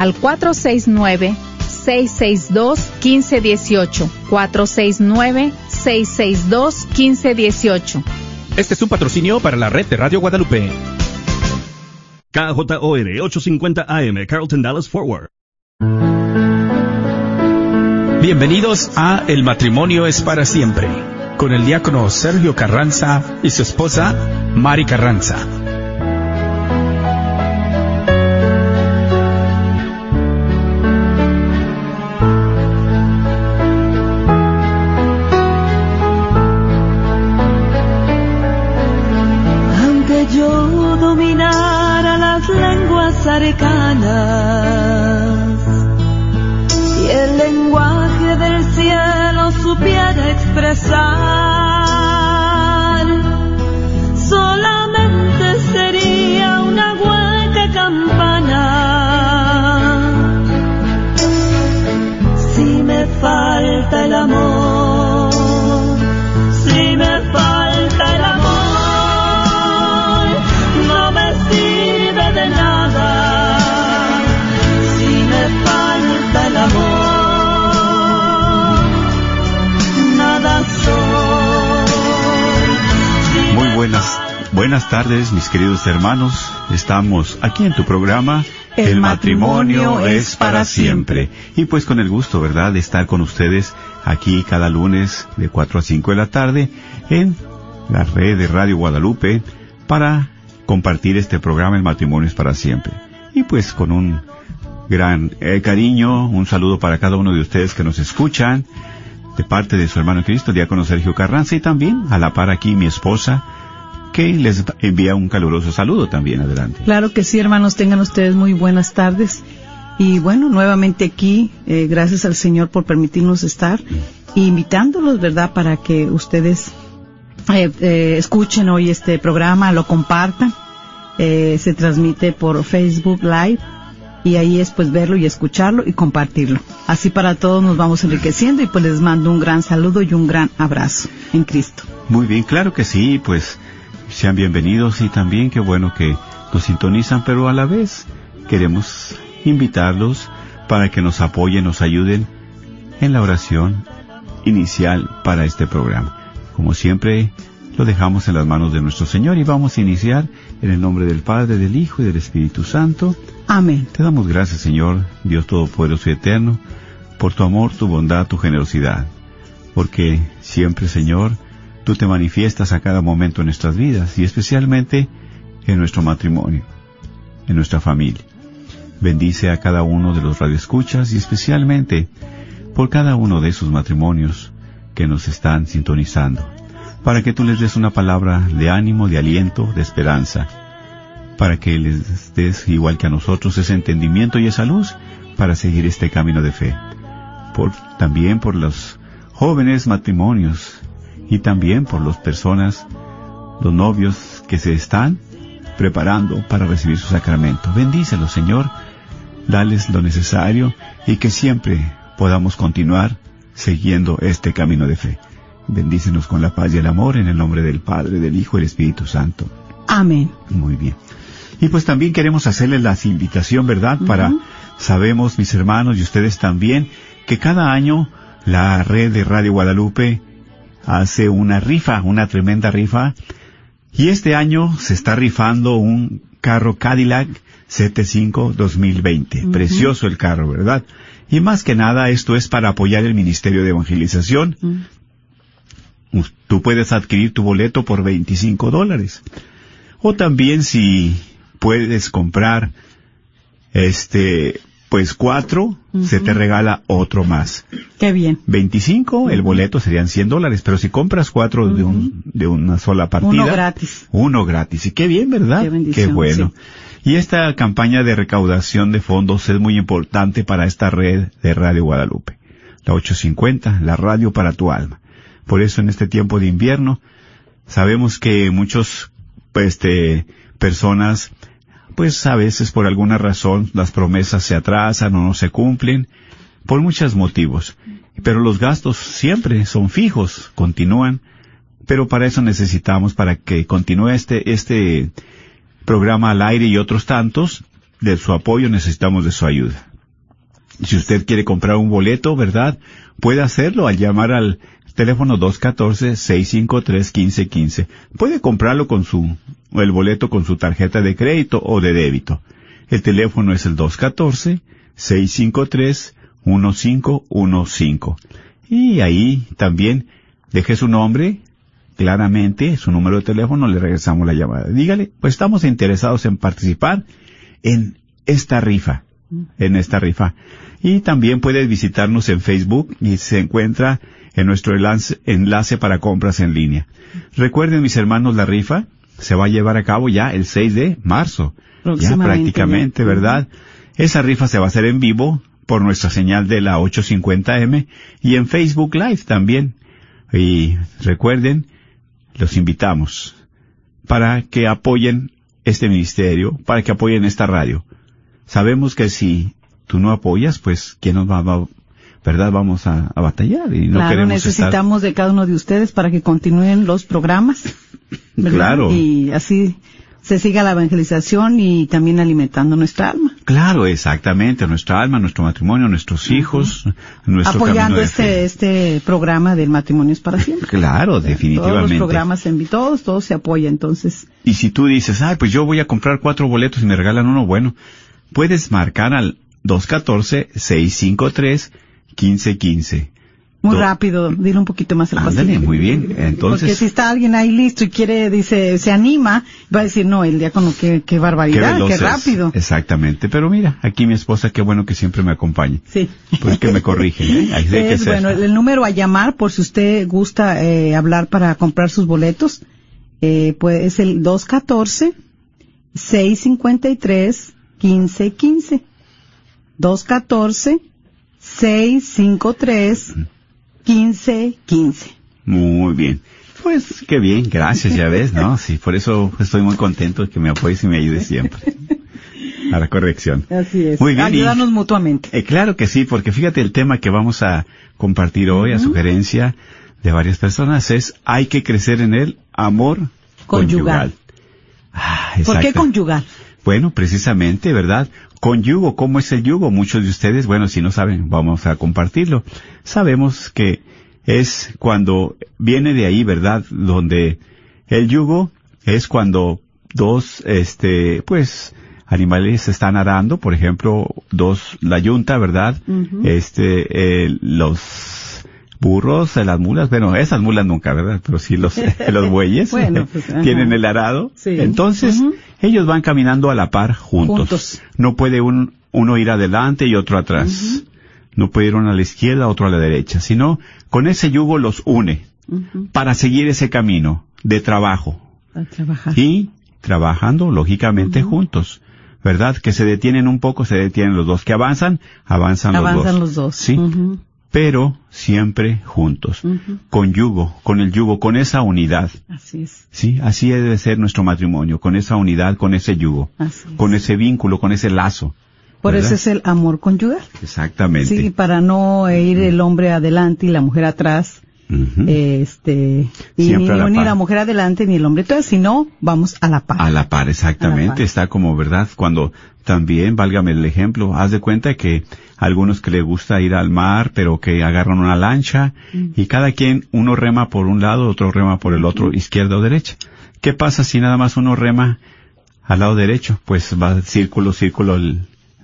al 469-662-1518. 469-662-1518. Este es un patrocinio para la red de Radio Guadalupe. KJOR 850 AM, Carlton Dallas Forward. Bienvenidos a El matrimonio es para siempre, con el diácono Sergio Carranza y su esposa Mari Carranza. Buenas, tardes, mis queridos hermanos. Estamos aquí en tu programa. El matrimonio es para siempre. Y pues con el gusto, ¿verdad?, de estar con ustedes aquí cada lunes de 4 a 5 de la tarde en la red de Radio Guadalupe para compartir este programa El matrimonio es para siempre. Y pues con un gran eh, cariño, un saludo para cada uno de ustedes que nos escuchan, de parte de su hermano Cristo, diácono Sergio Carranza, y también a la par aquí mi esposa, que les envía un caluroso saludo también. Adelante. Claro que sí, hermanos, tengan ustedes muy buenas tardes. Y bueno, nuevamente aquí, eh, gracias al Señor por permitirnos estar, e invitándolos, ¿verdad?, para que ustedes eh, eh, escuchen hoy este programa, lo compartan. Eh, se transmite por Facebook Live y ahí es pues verlo y escucharlo y compartirlo. Así para todos nos vamos enriqueciendo y pues les mando un gran saludo y un gran abrazo en Cristo. Muy bien, claro que sí, pues sean bienvenidos y también qué bueno que nos sintonizan, pero a la vez queremos invitarlos para que nos apoyen, nos ayuden en la oración inicial para este programa. Como siempre, lo dejamos en las manos de nuestro Señor y vamos a iniciar en el nombre del Padre, del Hijo y del Espíritu Santo. Amén. Te damos gracias, Señor, Dios Todopoderoso y Eterno, por tu amor, tu bondad, tu generosidad. Porque siempre, Señor, tú te manifiestas a cada momento en nuestras vidas y especialmente en nuestro matrimonio, en nuestra familia. Bendice a cada uno de los radioescuchas y especialmente por cada uno de esos matrimonios que nos están sintonizando, para que tú les des una palabra de ánimo, de aliento, de esperanza, para que les des, igual que a nosotros, ese entendimiento y esa luz para seguir este camino de fe. También por los jóvenes matrimonios y también por las personas, los novios que se están preparando para recibir su sacramento. Bendícelos, Señor, dales lo necesario y que siempre podamos continuar siguiendo este camino de fe. Bendícenos con la paz y el amor en el nombre del Padre, del Hijo y del Espíritu Santo. Amén. Muy bien. Y pues también queremos hacerles la invitación, ¿verdad? Para, sabemos, mis hermanos y ustedes también, que cada año la red de Radio Guadalupe hace una rifa, una tremenda rifa. Y este año se está rifando un carro Cadillac CT5 2020. Precioso el carro, ¿verdad? Y más que nada esto es para apoyar el Ministerio de Evangelización. Tú puedes adquirir tu boleto por 25 dólares. O también si puedes comprar este pues cuatro, se te regala otro más. Qué bien. 25, el boleto serían 100 dólares, pero si compras cuatro de, un, de una sola partida. Uno gratis. Uno gratis. Y qué bien, ¿verdad? Qué bendición, bueno. Y esta campaña de recaudación de fondos es muy importante para esta red de Radio Guadalupe. La 850, la radio para tu alma. Por eso en este tiempo de invierno, sabemos que muchos, pues, este, personas pues a veces por alguna razón las promesas se atrasan o no se cumplen, por muchos motivos. Pero los gastos siempre son fijos, continúan, pero para eso necesitamos, para que continúe este, este programa al aire y otros tantos, de su apoyo, necesitamos de su ayuda. Si usted quiere comprar un boleto, ¿verdad? Puede hacerlo al llamar al teléfono 214-653-1515. Puede comprarlo con su, el boleto con su tarjeta de crédito o de débito. El teléfono es el 214-653-1515. Y ahí también deje su nombre, claramente, su número de teléfono, le regresamos la llamada. Dígale, pues estamos interesados en participar en esta rifa, en esta rifa. Y también puede visitarnos en Facebook y se encuentra en nuestro enlace, enlace para compras en línea. Recuerden, mis hermanos, la rifa se va a llevar a cabo ya el 6 de marzo. Ya prácticamente, ¿verdad? Esa rifa se va a hacer en vivo por nuestra señal de la 850M y en Facebook Live también. Y recuerden, los invitamos para que apoyen este ministerio, para que apoyen esta radio. Sabemos que si tú no apoyas, pues, ¿quién nos va, a verdad? Vamos a, batallar y no claro, necesitamos de cada uno de ustedes para que continúen los programas. Claro. Y así se siga la evangelización y también alimentando nuestra alma. Claro, exactamente, nuestra alma, nuestro matrimonio, nuestros hijos, nuestro Apoyando este, este programa del matrimonio es para siempre. Claro, definitivamente. Todos los programas en todos, todos se apoya, entonces. Y si tú dices, ay, pues yo voy a comprar cuatro boletos y me regalan uno, bueno, puedes marcar al 214-653-1515. Muy rápido, dile un poquito más al paciente. muy bien. Entonces. Porque si está alguien ahí listo y quiere, dice, se anima, va a decir, no, el diácono, qué, qué barbaridad, qué, rápido. Exactamente. Pero mira, aquí mi esposa, qué bueno que siempre me acompañe. Sí. Pues que me corrige. ¿eh? es, bueno, el número a llamar, por si usted gusta eh, hablar para comprar sus boletos, eh, pues es el 214 653 1515. 214 653 1515. Muy bien. Pues qué bien, gracias, ya ves, ¿no? Sí, por eso estoy muy contento de que me apoyes y me ayudes siempre. A la corrección. Así es. Muy bien. Ayudarnos mutuamente. Eh, claro que sí, porque fíjate el tema que vamos a compartir hoy, a sugerencia de varias personas, es hay que crecer en el amor conyugal. Ah, ¿Por qué conyugal? Bueno, precisamente, ¿verdad? Con yugo, ¿cómo es el yugo? Muchos de ustedes, bueno, si no saben, vamos a compartirlo. Sabemos que es cuando viene de ahí, ¿verdad? Donde el yugo es cuando dos, este, pues, animales están arando, por ejemplo, dos, la yunta, ¿verdad? Este, eh, los burros, las mulas, bueno, esas mulas nunca, ¿verdad? Pero sí los, los bueyes pues, tienen el arado. Entonces, ellos van caminando a la par juntos. No puede un, uno ir adelante y otro atrás. No puede ir uno a la izquierda, otro a la derecha, sino con ese yugo los une para seguir ese camino de trabajo. Y trabajando, lógicamente, juntos. ¿Verdad? Que se detienen un poco, se detienen los dos. Que avanzan, avanzan, los dos. Avanzan los dos. Sí pero siempre juntos, con yugo, con el yugo, con esa unidad. Así es. Sí, así debe ser nuestro matrimonio, con esa unidad, con ese yugo, con ese vínculo, con ese lazo. Por eso es el amor conyugal. Exactamente. Sí, para no ir el hombre adelante y la mujer atrás, este, y ni, la, mujer adelante ni el hombre atrás, sino vamos a la par. A la par, exactamente. Está como verdad cuando también, válgame el ejemplo, haz de cuenta que algunos que le gusta ir al mar, pero que agarran una lancha y cada quien, uno rema por un lado, otro rema por el otro, izquierda o derecha. ¿Qué pasa si nada más uno rema al lado derecho? Pues va círculo, círculo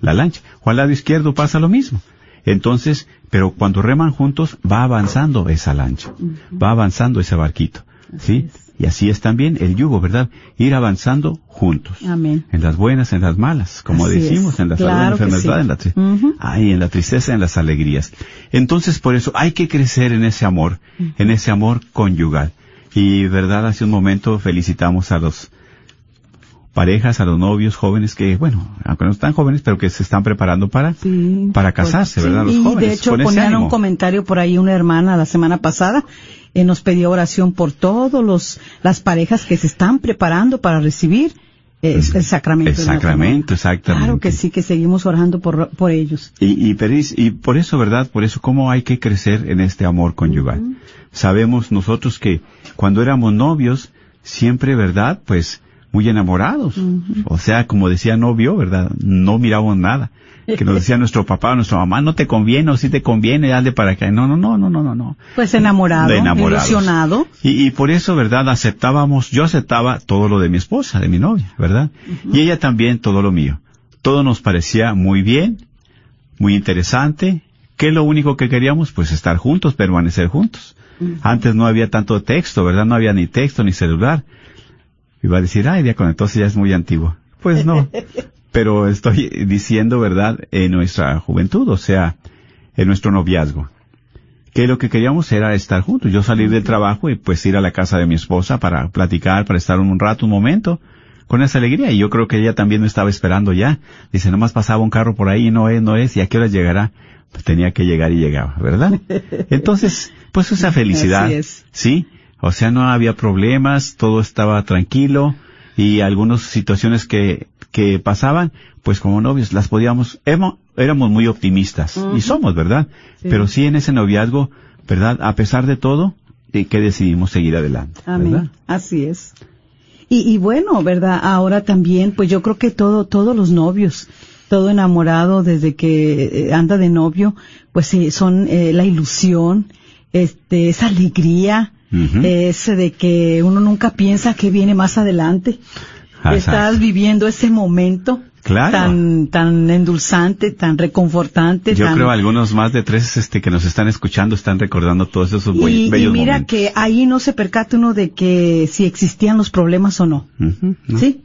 la lancha. O al lado izquierdo pasa lo mismo. Entonces, pero cuando reman juntos, va avanzando esa lancha, va avanzando ese barquito, ¿sí? Y así es también el yugo, ¿verdad? Ir avanzando juntos. Amén. En las buenas, en las malas, como decimos, en la salud, en la enfermedad, en la, en la tristeza, en las alegrías. Entonces, por eso hay que crecer en ese amor, en ese amor conyugal. Y, ¿verdad? Hace un momento felicitamos a los parejas, a los novios jóvenes que, bueno, aunque no están jóvenes, pero que se están preparando para, para pues, casarse, ¿verdad? Los y de hecho ponían un comentario por ahí una hermana la semana pasada, eh, nos pidió oración por todos los, las parejas que se están preparando para recibir eh, el sacramento. El sacramento, exactamente. Claro que sí, que seguimos orando por, por ellos. Y, y, y por eso, ¿verdad? Por eso, ¿cómo hay que crecer en este amor conyugal? Sabemos nosotros que cuando éramos novios, siempre, ¿verdad? Pues, muy enamorados. O sea, como decía novio, ¿verdad? No mirábamos nada. Que nos decía nuestro papá, nuestra mamá, no te conviene o si te conviene, dale para acá. No, no, no, no, no, no, no. Pues enamorado, Enamorados. ilusionado. Y, y por eso, ¿verdad? Aceptábamos, yo aceptaba todo lo de mi esposa, de mi novia, ¿verdad? Y ella también todo lo mío. Todo nos parecía muy bien, muy interesante. ¿Qué es lo único que queríamos? Pues estar juntos, permanecer juntos. Antes no había tanto texto, ¿verdad? No había ni texto ni celular. Iba a decir, ay, diácono, entonces ya es muy antiguo. Pues no. Pero estoy diciendo, ¿verdad? En nuestra juventud, o sea, en nuestro noviazgo. Que lo que queríamos era estar juntos. Yo salir del trabajo y pues ir a la casa de mi esposa para platicar, para estar un rato, un momento, con esa alegría. Y yo creo que ella también me estaba esperando ya. Dice, nomás pasaba un carro por ahí, no es, no es, y a qué hora llegará. Pues tenía que llegar y llegaba, ¿verdad? Entonces, pues esa felicidad. Así es. Sí. O sea, no había problemas, todo estaba tranquilo y algunas situaciones que, que pasaban, pues como novios las podíamos, emo- éramos muy optimistas y somos, ¿verdad? Sí. Pero sí en ese noviazgo, ¿verdad? A pesar de todo, eh, que decidimos seguir adelante, Amén. ¿verdad? Así es. Y, y bueno, ¿verdad? Ahora también, pues yo creo que todo, todos los novios, todo enamorado desde que eh, anda de novio, pues sí, son eh, la ilusión, este, esa alegría, Ujú. ese de que uno nunca piensa que viene más adelante. Exacto. Estás viviendo ese momento Claro. tan, tan endulzante, tan reconfortante. Yo tan- creo algunos más de tres este, que nos están escuchando están recordando todos esos y, y bellos mira momentos. que ahí no se percata uno de que si existían los problemas o no. ¿no? ¿Sí?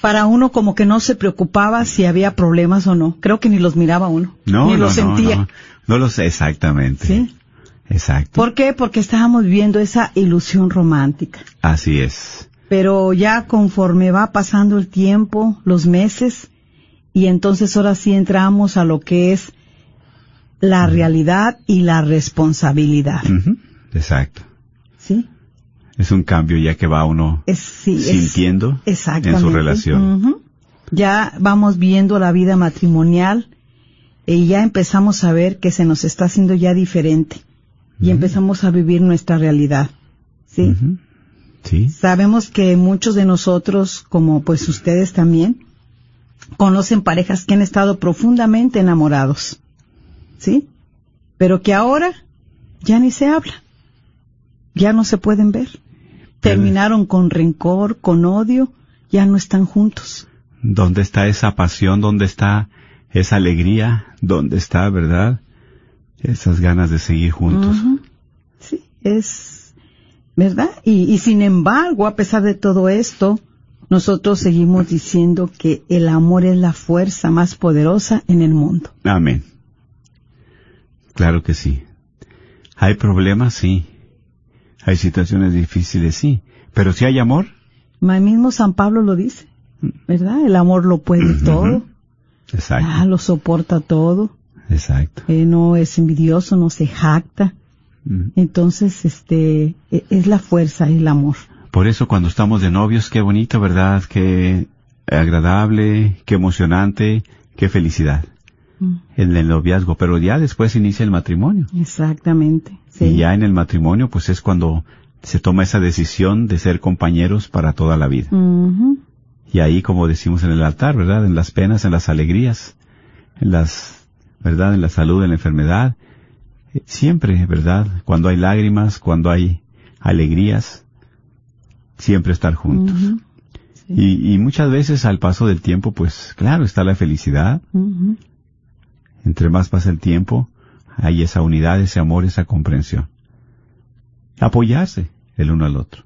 Para uno como que no se preocupaba si había problemas o no. Creo que ni los miraba uno. No, ni no, los no, sentía. no, no lo sé exactamente. ¿Sí? Exacto. ¿Por qué? Porque estábamos viviendo esa ilusión romántica. Así es. Pero ya conforme va pasando el tiempo, los meses, y entonces ahora sí entramos a lo que es la realidad y la responsabilidad. Ujú, Exacto. ¿Sí? Es un cambio ya que va uno Es, sí, es- sintiendo en su relación. Ujú. Ya vamos viendo la vida matrimonial y ya empezamos a ver que se nos está haciendo ya diferente y empezamos a vivir nuestra realidad. ¿Sí? Sí. Sabemos que muchos de nosotros, como pues ustedes también, conocen parejas que han estado profundamente enamorados. ¿Sí? Pero que ahora ya ni se habla. Ya no se pueden ver. Terminaron con rencor, con odio, ya no están juntos. ¿Dónde está esa pasión? ¿Dónde está esa alegría? ¿Dónde está, verdad? Esas ganas de seguir juntos. Sí, es verdad. Y, y sin embargo, a pesar de todo esto, nosotros seguimos diciendo que el amor es la fuerza más poderosa en el mundo. Amén. Claro que sí. Hay problemas, sí. Hay situaciones difíciles, sí. Pero si hay amor, Ma- mismo San Pablo lo dice, ¿verdad? El amor lo puede todo, exacto. ah, lo soporta todo, Exacto. eh, no es envidioso, no se jacta. Mm. Entonces, este, e- es la fuerza, el amor. Por eso cuando estamos de novios, qué bonito, ¿verdad? Qué agradable, qué emocionante, qué felicidad Mm. en el noviazgo. Pero ya después inicia el matrimonio. Exactamente. Sí. Y ya en el matrimonio, pues es cuando se toma esa decisión de ser compañeros para toda la vida. Y ahí, como decimos en el altar, ¿verdad? En las penas, en las alegrías, en las, ¿verdad? En la salud, en la enfermedad. Eh, Siempre, ¿verdad? Cuando hay lágrimas, cuando hay alegrías, siempre estar juntos. Y, y muchas veces al paso del tiempo, pues claro, está la felicidad. Entre más pasa el tiempo, hay esa unidad, ese amor, esa comprensión. Apoyarse el uno al otro.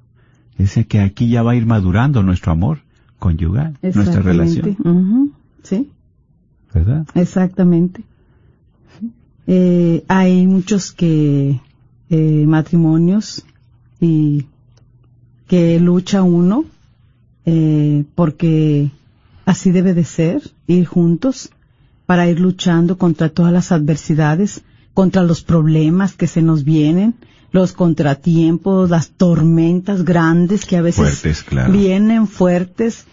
Ese que aquí ya va a ir madurando nuestro amor conyugal, nuestra relación, Ujú. Sí, ¿verdad? exactamente. Eh, hay muchos que eh, matrimonios y que lucha uno eh, porque así debe de ser, ir juntos para ir luchando contra todas las adversidades, contra los problemas que se nos vienen, los contratiempos, las tormentas grandes que a veces Fuertes, claro. vienen fuertes,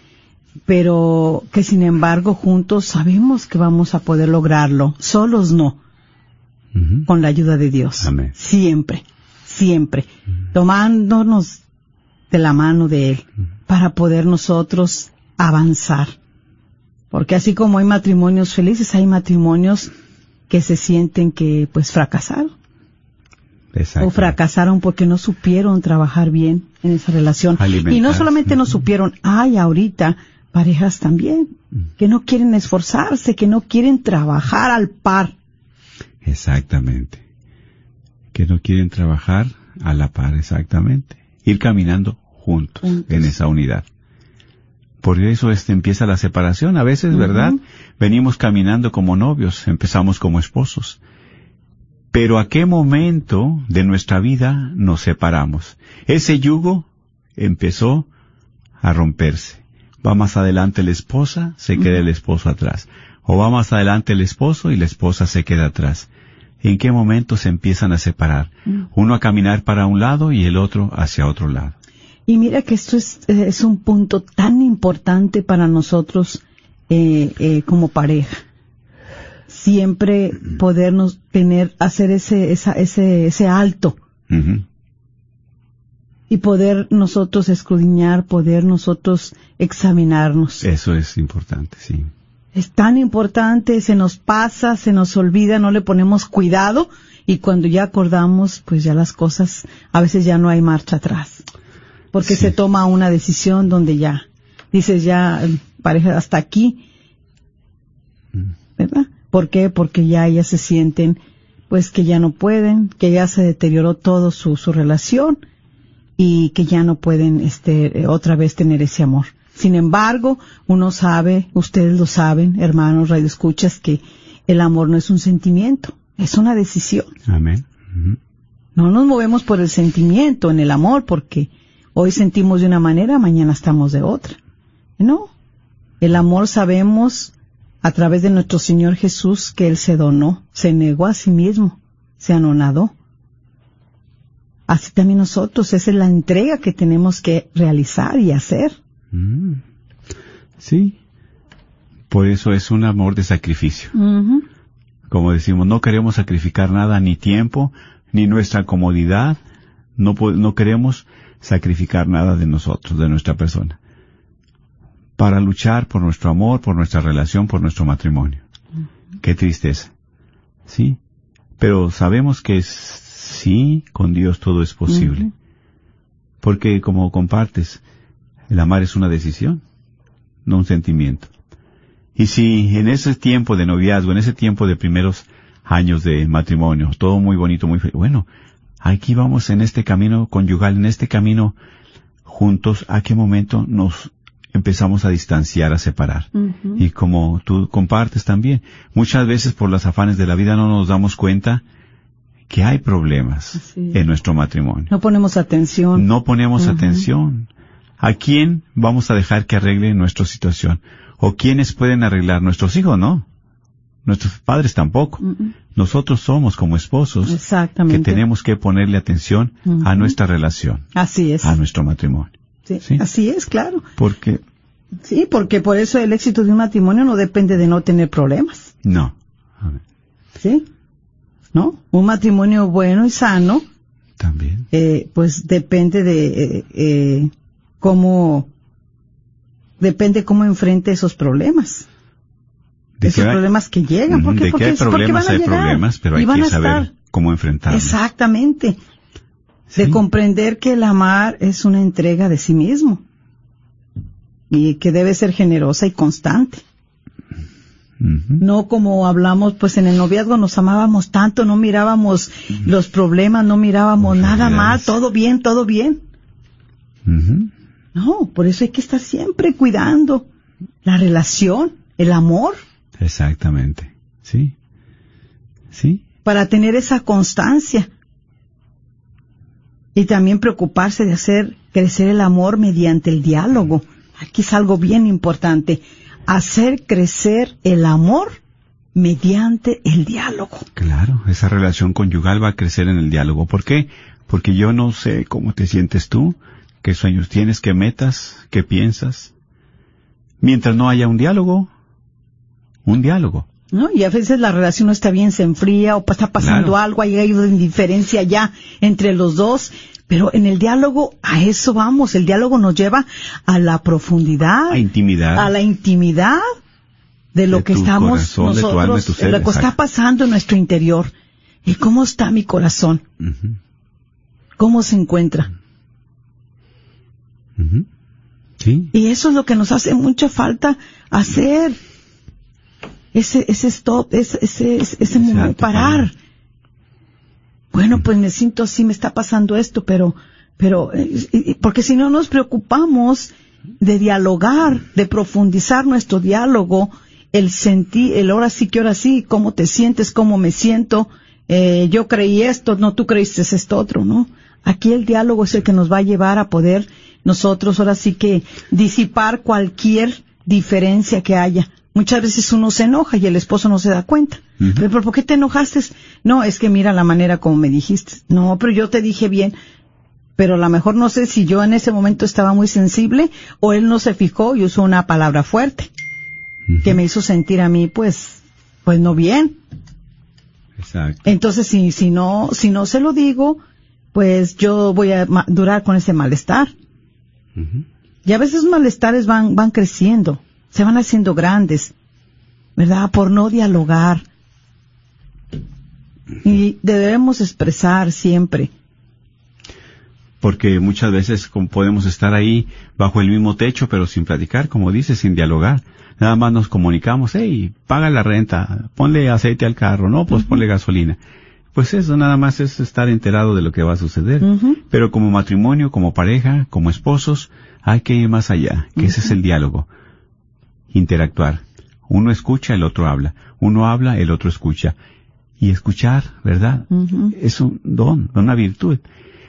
pero que sin embargo juntos sabemos que vamos a poder lograrlo, solos no, Con la ayuda de Dios. Amén. Siempre, siempre, tomándonos de la mano de Él, para poder nosotros avanzar. Porque así como hay matrimonios felices, hay matrimonios que se sienten que pues fracasaron. O fracasaron porque no supieron trabajar bien en esa relación. Y no solamente no supieron, hay ahorita parejas también que no quieren esforzarse, que no quieren trabajar al par. Exactamente. Que no quieren trabajar a la par, exactamente. Ir caminando juntos, en esa unidad. Por eso este empieza la separación. A veces, ¿verdad? Venimos caminando como novios, empezamos como esposos. Pero ¿a qué momento de nuestra vida nos separamos? Ese yugo empezó a romperse. Va más adelante la esposa, se queda el esposo atrás. O va más adelante el esposo y la esposa se queda atrás. ¿En qué momento se empiezan a separar? Uno a caminar para un lado y el otro hacia otro lado. Y mira que esto es, es un punto tan importante para nosotros eh, eh, como pareja. Siempre podernos tener, hacer ese, esa, ese, ese alto. Y poder nosotros escudriñar, poder nosotros examinarnos. Eso es importante, sí. Es tan importante, se nos pasa, se nos olvida, no le ponemos cuidado y cuando ya acordamos, pues ya las cosas, a veces ya no hay marcha atrás porque se toma una decisión donde ya dices ya pareja hasta aquí, ¿verdad? ¿Por qué? Porque ya ellas se sienten pues que ya no pueden, que ya se deterioró todo su, su relación y que ya no pueden este otra vez tener ese amor. Sin embargo, uno sabe, ustedes lo saben, hermanos radioescuchas, que el amor no es un sentimiento, es una decisión. Amén. No nos movemos por el sentimiento en el amor porque Hoy sentimos de una manera, mañana estamos de otra. No. El amor sabemos a través de nuestro Señor Jesús que Él se donó, se negó a sí mismo, se anonadó. Así también nosotros, esa es la entrega que tenemos que realizar y hacer. Mm. Sí. Por eso es un amor de sacrificio. Como decimos, no queremos sacrificar nada, ni tiempo, ni nuestra comodidad. No, no queremos sacrificar nada de nosotros, de nuestra persona, para luchar por nuestro amor, por nuestra relación, por nuestro matrimonio. Qué tristeza. ¿Sí? Pero sabemos que sí, con Dios todo es posible. Porque como compartes, el amar es una decisión, no un sentimiento. Y si en ese tiempo de noviazgo, en ese tiempo de primeros años de matrimonio, todo muy bonito, muy bueno, aquí vamos en este camino conyugal, en este camino juntos, ¿a qué momento nos empezamos a distanciar, a separar? Y como tú compartes también, muchas veces por los afanes de la vida no nos damos cuenta que hay problemas en nuestro matrimonio. No ponemos atención. No ponemos atención. ¿A quién vamos a dejar que arregle nuestra situación? ¿O quiénes pueden arreglar? Nuestros hijos, no. Nuestros padres tampoco. Nosotros somos como esposos que tenemos que ponerle atención a nuestra relación. Así es. A nuestro matrimonio. Sí, Así es, claro. Porque. Sí, porque por eso el éxito de un matrimonio no depende de no tener problemas. No. Sí. ¿No? Un matrimonio bueno y sano. También. Eh, pues depende de eh, eh, cómo. Depende cómo enfrente esos problemas de esos problemas que llegan. Porque, de porque, hay problemas, hay problemas, pero hay que saber cómo enfrentarlos. Exactamente. De comprender que el amar es una entrega de sí mismo y que debe ser generosa y constante. No como hablamos, pues en el noviazgo nos amábamos tanto, no mirábamos los problemas, no mirábamos nada mal, todo bien, todo bien. No, por eso hay que estar siempre cuidando la relación, el amor. Exactamente. Sí. Sí. Para tener esa constancia. Y también preocuparse de hacer crecer el amor mediante el diálogo. Aquí es algo bien importante. Hacer crecer el amor mediante el diálogo. Claro, esa relación conyugal va a crecer en el diálogo. ¿Por qué? Porque yo no sé cómo te sientes tú, qué sueños tienes, qué metas, qué piensas. Mientras no haya un diálogo, un diálogo. ¿No? Y a veces la relación no está bien, se enfría o está pasando algo, hay ido indiferencia ya entre los dos, Pero en el diálogo, a eso vamos. El diálogo nos lleva a la profundidad. A intimidad. A la intimidad de lo De que estamos corazón, de nosotros, alma ser, lo que está pasando en nuestro interior. ¿Y cómo está mi corazón? ¿Cómo se encuentra? Sí, Y eso es lo que nos hace mucha falta hacer. Ese, ese stop, ese, ese, ese, momento, parar. Bueno, pues me siento así, me está pasando esto, pero, pero, eh, porque si no nos preocupamos de dialogar, de profundizar nuestro diálogo, el sentir, el ahora sí que ahora sí, cómo te sientes, cómo me siento, eh, yo creí esto, no, tú creíste esto otro, ¿no? Aquí el diálogo es el que nos va a llevar a poder nosotros ahora sí que disipar cualquier diferencia que haya. Muchas veces uno se enoja y el esposo no se da cuenta. Ujú. Pero ¿por qué te enojaste? No, es que mira la manera como me dijiste. No, pero yo te dije bien. Pero a lo mejor no sé si yo en ese momento estaba muy sensible o él no se fijó y usó una palabra fuerte que me hizo sentir a mí pues, pues no bien. exacto. Entonces si, si no, si no se lo digo, pues yo voy a durar con ese malestar. Y a veces los malestares van, van creciendo, se van haciendo grandes, ¿verdad? Por no dialogar. Y debemos expresar siempre. Porque muchas veces como podemos estar ahí bajo el mismo techo, pero sin platicar, como dices, sin dialogar. Nada más nos comunicamos, hey, paga la renta, ponle aceite al carro, no, pues ponle gasolina. Pues eso nada más es estar enterado de lo que va a suceder. Pero como matrimonio, como pareja, como esposos, hay que ir más allá, que ese es el diálogo. Interactuar. Uno escucha, el otro habla. Uno habla, el otro escucha. Y escuchar, ¿verdad? Es un don, una virtud.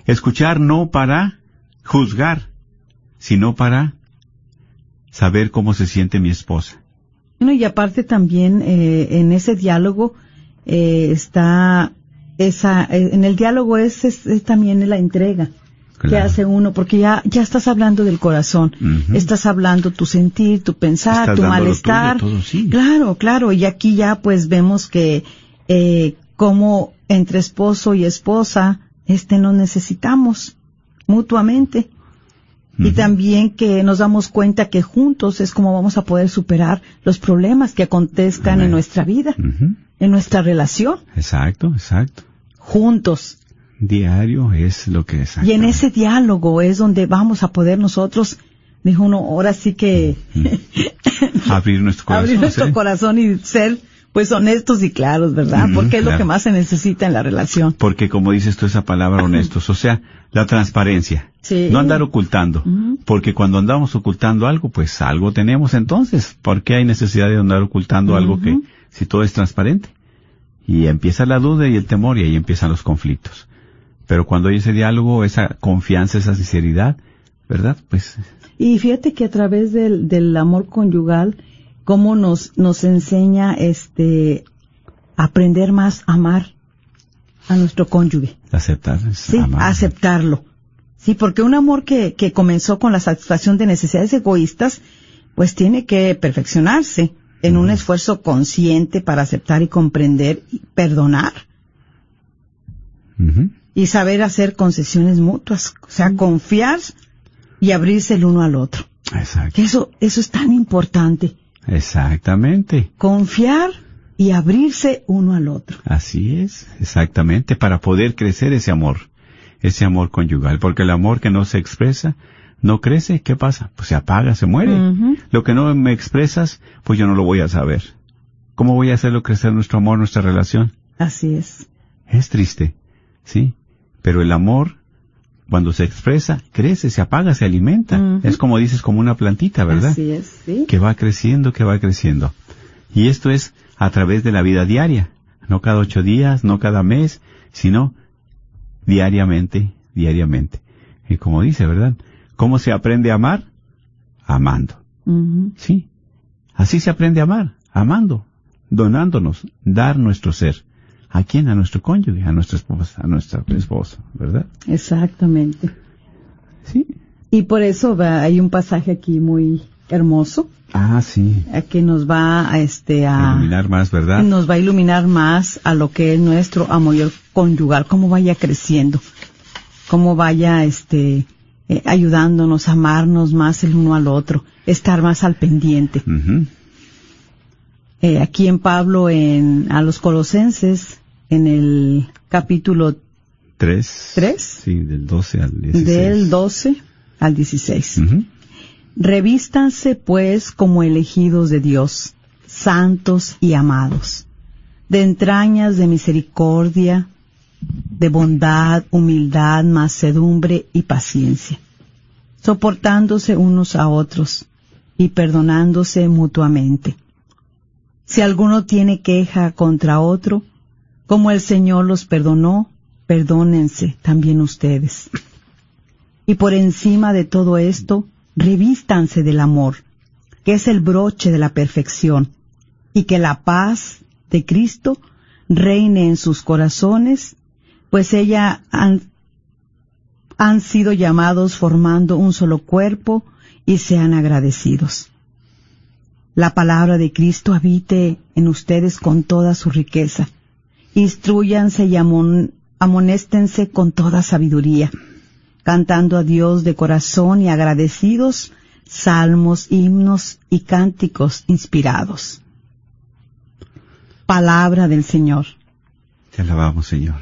Escuchar no para juzgar, sino para saber cómo se siente mi esposa. Bueno, y aparte también eh, en ese diálogo eh, está esa, eh, en el diálogo es, es- es también la entrega que hace uno, porque ya, ya estás hablando del corazón, estás hablando tu sentir, tu pensar, Estás tu malestar. tuyo, todo, sí. Claro, claro, y aquí ya pues vemos que eh, como entre esposo y esposa, este nos necesitamos mutuamente. Y también que nos damos cuenta que juntos es como vamos a poder superar los problemas que acontezcan en nuestra vida, en nuestra relación, Exacto, exacto. Juntos. Diario es lo que es. Y en ese diálogo es donde vamos a poder nosotros, dijo uno, ahora sí que Abrir nuestro corazón. abrir nuestro ¿sí? corazón y ser pues honestos y claros, ¿verdad? Porque es lo que más se necesita en la relación. Porque como dices tú esa palabra honestos, o sea, la transparencia. Sí. No andar ocultando. Porque cuando andamos ocultando algo, pues algo tenemos entonces. ¿Por qué hay necesidad de andar ocultando algo que, si todo es transparente? Y empieza la duda y el temor y ahí empiezan los conflictos. Pero cuando hay ese diálogo, esa confianza, esa sinceridad, ¿verdad? Pues Y fíjate que a través del, del amor conyugal, cómo nos, nos enseña este, aprender más a amar a nuestro cónyuge. aceptar. Sí, amar. aceptarlo. Sí, porque un amor que, que comenzó con la satisfacción de necesidades egoístas, pues tiene que perfeccionarse en un esfuerzo consciente para aceptar y comprender y perdonar y saber hacer concesiones mutuas, o sea, confiar y abrirse el uno al otro. Exacto. Eso, eso es tan importante. Exactamente. Confiar y abrirse uno al otro. Así es, exactamente, para poder crecer ese amor, ese amor conyugal, porque el amor que no se expresa, no crece, ¿qué pasa? Pues se apaga, se muere. Lo que no me expresas, pues yo no lo voy a saber. ¿Cómo voy a hacerlo crecer nuestro amor, nuestra relación? Así es. Es triste, ¿sí? Pero el amor, cuando se expresa, crece, se apaga, se alimenta. Es como dices, como una plantita, ¿verdad? Así es, sí. que va creciendo, que va creciendo. Y esto es a través de la vida diaria, no cada ocho días, no cada mes, sino diariamente, diariamente. Y como dice, ¿verdad? ¿Cómo se aprende a amar? Amando. Sí. Así se aprende a amar, amando, donándonos, dar nuestro ser. ¿A quién? A nuestro cónyuge, a nuestra esposa, a nuestra esposa, ¿verdad? Exactamente. Sí. Y por eso va, hay un pasaje aquí muy hermoso Ah, sí. eh, que nos va a este A a iluminar más, ¿verdad? nos va a iluminar más a lo que es nuestro amor conyugal, cómo vaya creciendo. cómo vaya este eh, ayudándonos a amarnos más el uno al otro, estar más al pendiente. Eh, aquí en Pablo, en, a los colosenses, en el capítulo Tres. Tres. Sí, del 12 al 16. del 12 al 16. Ujú. Revístanse pues como elegidos de Dios, santos y amados, de entrañas de misericordia, de bondad, humildad, macedumbre y paciencia, soportándose unos a otros y perdonándose mutuamente. Si alguno tiene queja contra otro, como el Señor los perdonó, perdónense también ustedes. Y por encima de todo esto, revístanse del amor, que es el broche de la perfección, y que la paz de Cristo reine en sus corazones, pues ella han, sido llamados formando un solo cuerpo y sean agradecidos. La palabra de Cristo habite en ustedes con toda su riqueza. Instruyanse y amon- amonéstense con toda sabiduría cantando a Dios de corazón y agradecidos salmos, himnos y cánticos inspirados. Palabra del Señor. Te alabamos, Señor.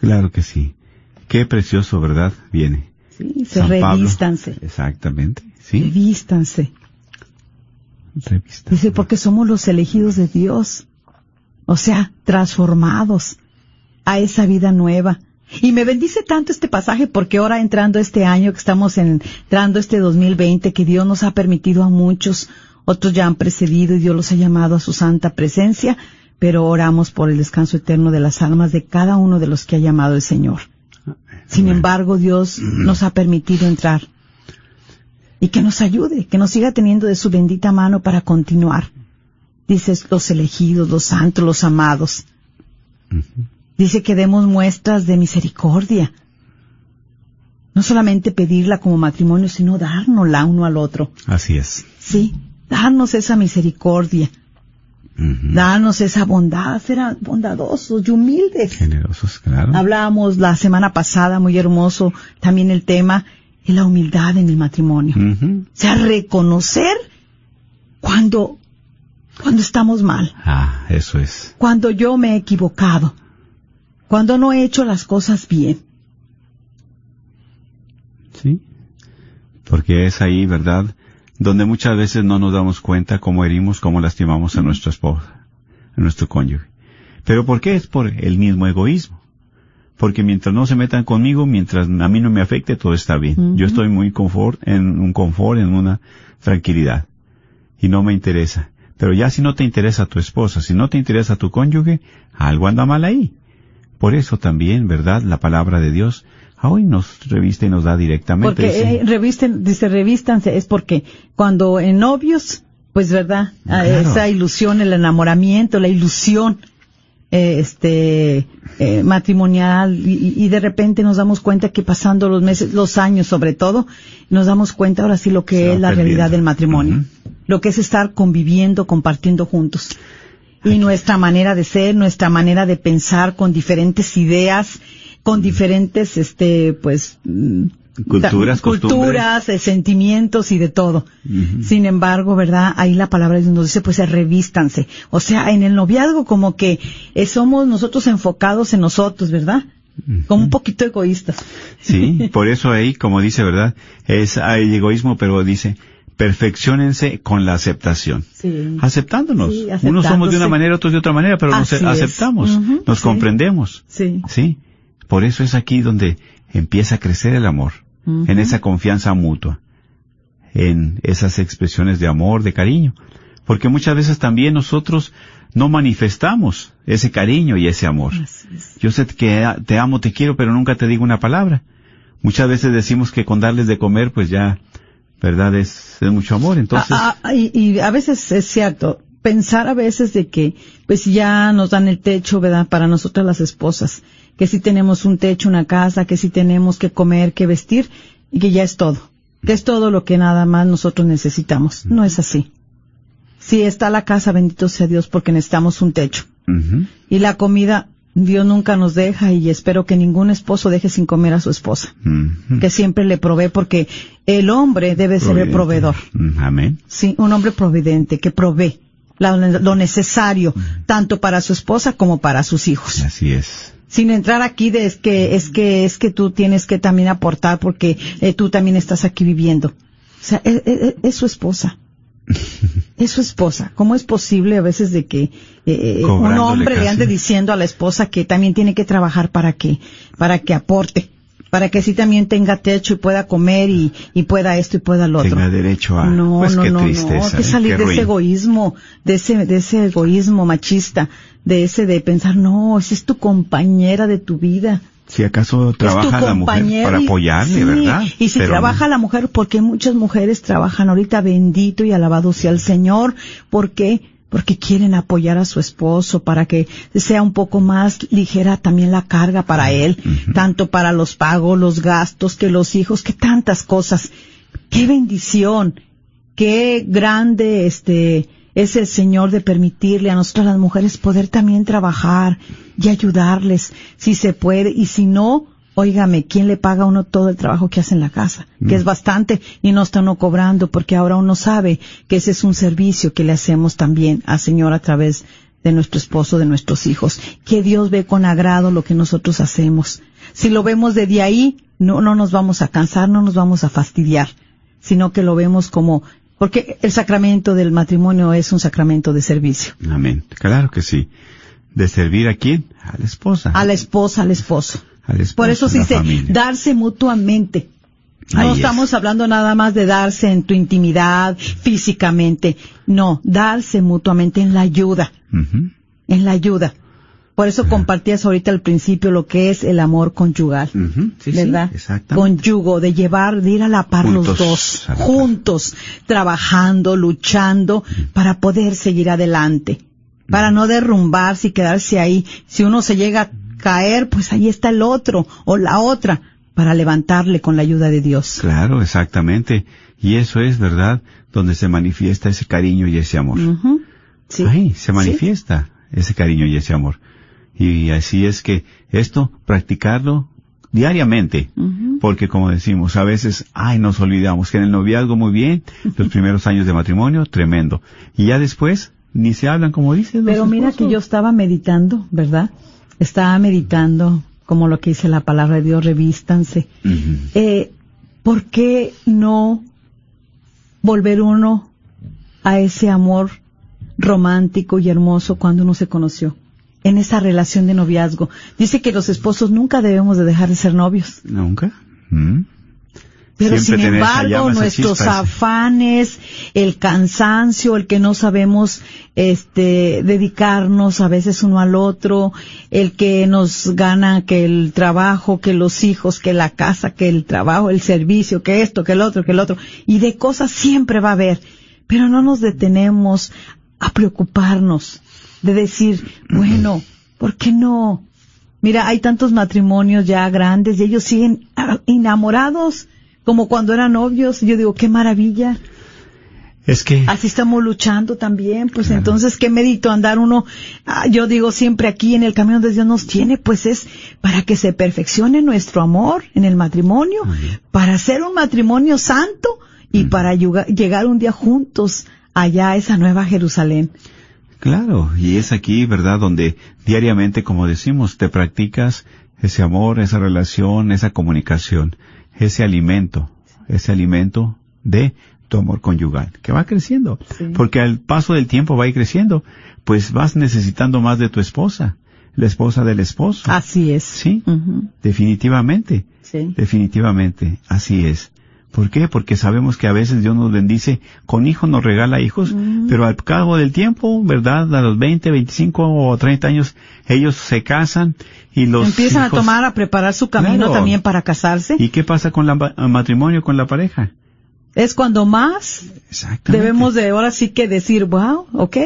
Claro que sí. Qué precioso, ¿verdad? Viene. Sí, se San Pablo. revístanse, Exactamente. Sí. revístanse. Revista. Dice, porque somos los elegidos de Dios. O sea, transformados a esa vida nueva. Y me bendice tanto este pasaje porque ahora entrando este año que estamos entrando este 2020, que Dios nos ha permitido a muchos, otros ya han precedido y Dios los ha llamado a su santa presencia, pero oramos por el descanso eterno de las almas de cada uno de los que ha llamado el Señor. Sin embargo, Dios nos ha permitido entrar y que nos ayude, que nos siga teniendo de su bendita mano para continuar. Dices los elegidos, los santos, los amados. Dice que demos muestras de misericordia. No solamente pedirla como matrimonio, sino dárnosla uno al otro. Así es. Sí, darnos esa misericordia, Ujú. darnos esa bondad, ser bondadosos y humildes. Generosos, claro. Hablábamos la semana pasada, muy hermoso, también el tema de la humildad en el matrimonio. O sea, reconocer cuando, cuando estamos mal, Ah, eso es. cuando yo me he equivocado, cuando no he hecho las cosas bien. Sí. Porque es ahí, ¿verdad? Donde muchas veces no nos damos cuenta cómo herimos, cómo lastimamos a nuestra esposa, a nuestro cónyuge. ¿Pero por qué? Es por el mismo egoísmo. Porque mientras no se metan conmigo, mientras a mí no me afecte, todo está bien. Yo estoy muy confort, en un confort, en una tranquilidad. Y no me interesa. Pero ya si no te interesa tu esposa, si no te interesa tu cónyuge, algo anda mal ahí. Por eso también, ¿verdad? La palabra de Dios hoy nos reviste y nos da directamente. Porque ese- eh, revisten, dice revístanse, es porque cuando en novios, pues verdad, Ah, Claro. esa ilusión, el enamoramiento, la ilusión, eh, este, eh, matrimonial, y, y de repente nos damos cuenta que pasando los meses, los años sobre todo, nos damos cuenta ahora sí lo que es la perdiendo. realidad del matrimonio, lo que es estar conviviendo, compartiendo juntos. Y nuestra manera de ser, nuestra manera de pensar con diferentes ideas, con diferentes, este, pues, mm, Culturas, culturas, eh, sentimientos y de todo. Sin embargo, ¿verdad? Ahí la palabra de Dios nos dice, pues, revístanse. O sea, en el noviazgo como que eh, somos nosotros enfocados en nosotros, ¿verdad? Como un poquito egoístas. Sí, por eso ahí, como dice, ¿verdad? Es, hay egoísmo, pero dice, perfeccionense con la aceptación. Sí. Aceptándonos. Sí, Unos somos de una manera, otros de otra manera, pero nos Así aceptamos, nos sí. comprendemos. Sí. Sí. Por eso es aquí donde empieza a crecer el amor, en esa confianza mutua, en esas expresiones de amor, de cariño. Porque muchas veces también nosotros no manifestamos ese cariño y ese amor. Es. Yo sé que te amo, te quiero, pero nunca te digo una palabra. Muchas veces decimos que con darles de comer, pues ya, ¿verdad? Es, es mucho amor. Entonces, Ah, ah, y, y a veces es cierto, pensar a veces de que pues ya nos dan el techo, ¿verdad? Para nosotras las esposas, que si tenemos un techo, una casa, que si tenemos que comer, que vestir, y que ya es todo, que es todo lo que nada más nosotros necesitamos. No es así. Si está la casa, bendito sea Dios, porque necesitamos un techo. Y la comida, Dios nunca nos deja y espero que ningún esposo deje sin comer a su esposa. Que siempre le provee porque el hombre debe ser el proveedor. Amén. Sí, un hombre providente que provee la- lo necesario tanto para su esposa como para sus hijos. Así es. Sin entrar aquí de es que es que es que tú tienes que también aportar porque eh, tú también estás aquí viviendo. O sea, es, es- es su esposa. Es su esposa. ¿Cómo es posible a veces de que eh, un hombre le ande diciendo a la esposa que también tiene que trabajar para que para que aporte, para que sí también tenga techo y pueda comer y, y pueda esto y pueda lo otro? Tenga derecho a... No, pues no, qué no, tristeza, no, hay que salir de ese egoísmo, de ese, de ese egoísmo machista, de ese de pensar, no, esa es tu compañera de tu vida. Si acaso trabaja la mujer para apoyarle, sí, ¿verdad? Y si Pero trabaja la mujer, porque muchas mujeres trabajan ahorita, bendito y alabado sea el Señor, ¿por qué? Porque quieren apoyar a su esposo para que sea un poco más ligera también la carga para él, tanto para los pagos, los gastos, que los hijos, que tantas cosas. Qué bendición, qué grande este es el Señor de permitirle a nosotras las mujeres poder también trabajar y ayudarles si se puede y si no, óigame, ¿quién le paga a uno todo el trabajo que hace en la casa? Que es bastante y no está uno cobrando porque ahora uno sabe que ese es un servicio que le hacemos también al Señor a través de nuestro esposo, de nuestros hijos, que Dios ve con agrado lo que nosotros hacemos. Si lo vemos desde ahí, no, no nos vamos a cansar, no nos vamos a fastidiar, sino que lo vemos como, porque el sacramento del matrimonio es un sacramento de servicio. Amén. Claro que sí. ¿De servir a quién? A la esposa. A la esposa, al esposo. Esposo, Por eso se dice familia. darse mutuamente. No es. estamos hablando nada más de darse en tu intimidad, físicamente. No, darse mutuamente en la ayuda. En la ayuda. Por eso compartías ahorita al principio lo que es el amor conyugal. Sí, ¿Verdad? Conyugo, de llevar, de ir a la par los dos, juntos, trabajando, luchando, para poder seguir adelante, para no derrumbarse y quedarse ahí. Si uno se llega caer, pues ahí está el otro o la otra, para levantarle con la ayuda de Dios. Claro, exactamente. Y eso es, ¿verdad? Donde se manifiesta ese cariño y ese amor. Sí. Ahí se Sí. manifiesta ese cariño y ese amor. Y así es que esto, practicarlo diariamente. Porque como decimos, a veces, ay, nos olvidamos que en el noviazgo muy bien, los primeros años de matrimonio, tremendo. Y ya después, ni se hablan como dicen. los Pero mira que yo estaba meditando, ¿verdad? Estaba meditando, como lo que dice la palabra de Dios, revístanse. Eh, ¿Por qué no volver uno a ese amor romántico y hermoso cuando uno se conoció? En esa relación de noviazgo. Dice que los esposos nunca debemos de dejar de ser novios. ¿Nunca? ¿Mm? Pero Siempre sin embargo, nuestros afanes, el cansancio, el que no sabemos este dedicarnos a veces uno al otro, el que nos gana que el trabajo, que los hijos, que la casa, que el trabajo, el servicio, que esto, que el otro, que el otro, y de cosas siempre va a haber, pero no nos detenemos a preocuparnos de decir, bueno, ¿por qué no? Mira, hay tantos matrimonios ya grandes y ellos siguen enamorados como cuando eran novios. Yo digo, qué maravilla. Es que, Así estamos luchando también. Pues entonces, ¿qué mérito andar uno? Ah, yo digo siempre aquí en el camino donde Dios nos tiene, pues es para que se perfeccione nuestro amor en el matrimonio, para hacer un matrimonio santo y para llegar un día juntos allá a esa nueva Jerusalén. claro, y es aquí, ¿verdad? Donde diariamente, como decimos, te practicas ese amor, esa relación, esa comunicación, ese alimento, ese alimento de tu amor conyugal, que va creciendo. Sí. Porque al paso del tiempo va a ir creciendo, pues vas necesitando más de tu esposa, la esposa del esposo. Así es. Sí, definitivamente. sí. Definitivamente, así es. ¿Por qué? Porque sabemos que a veces Dios nos bendice, con hijos nos regala hijos, pero al cabo del tiempo, ¿verdad? A los 20, 25 o 30 años, ellos se casan y los Empiezan hijos- a tomar, a preparar su camino Claro. también para casarse. ¿Y qué pasa con la el matrimonio, con la pareja? Es cuando más debemos de ahora sí que decir, wow, ok,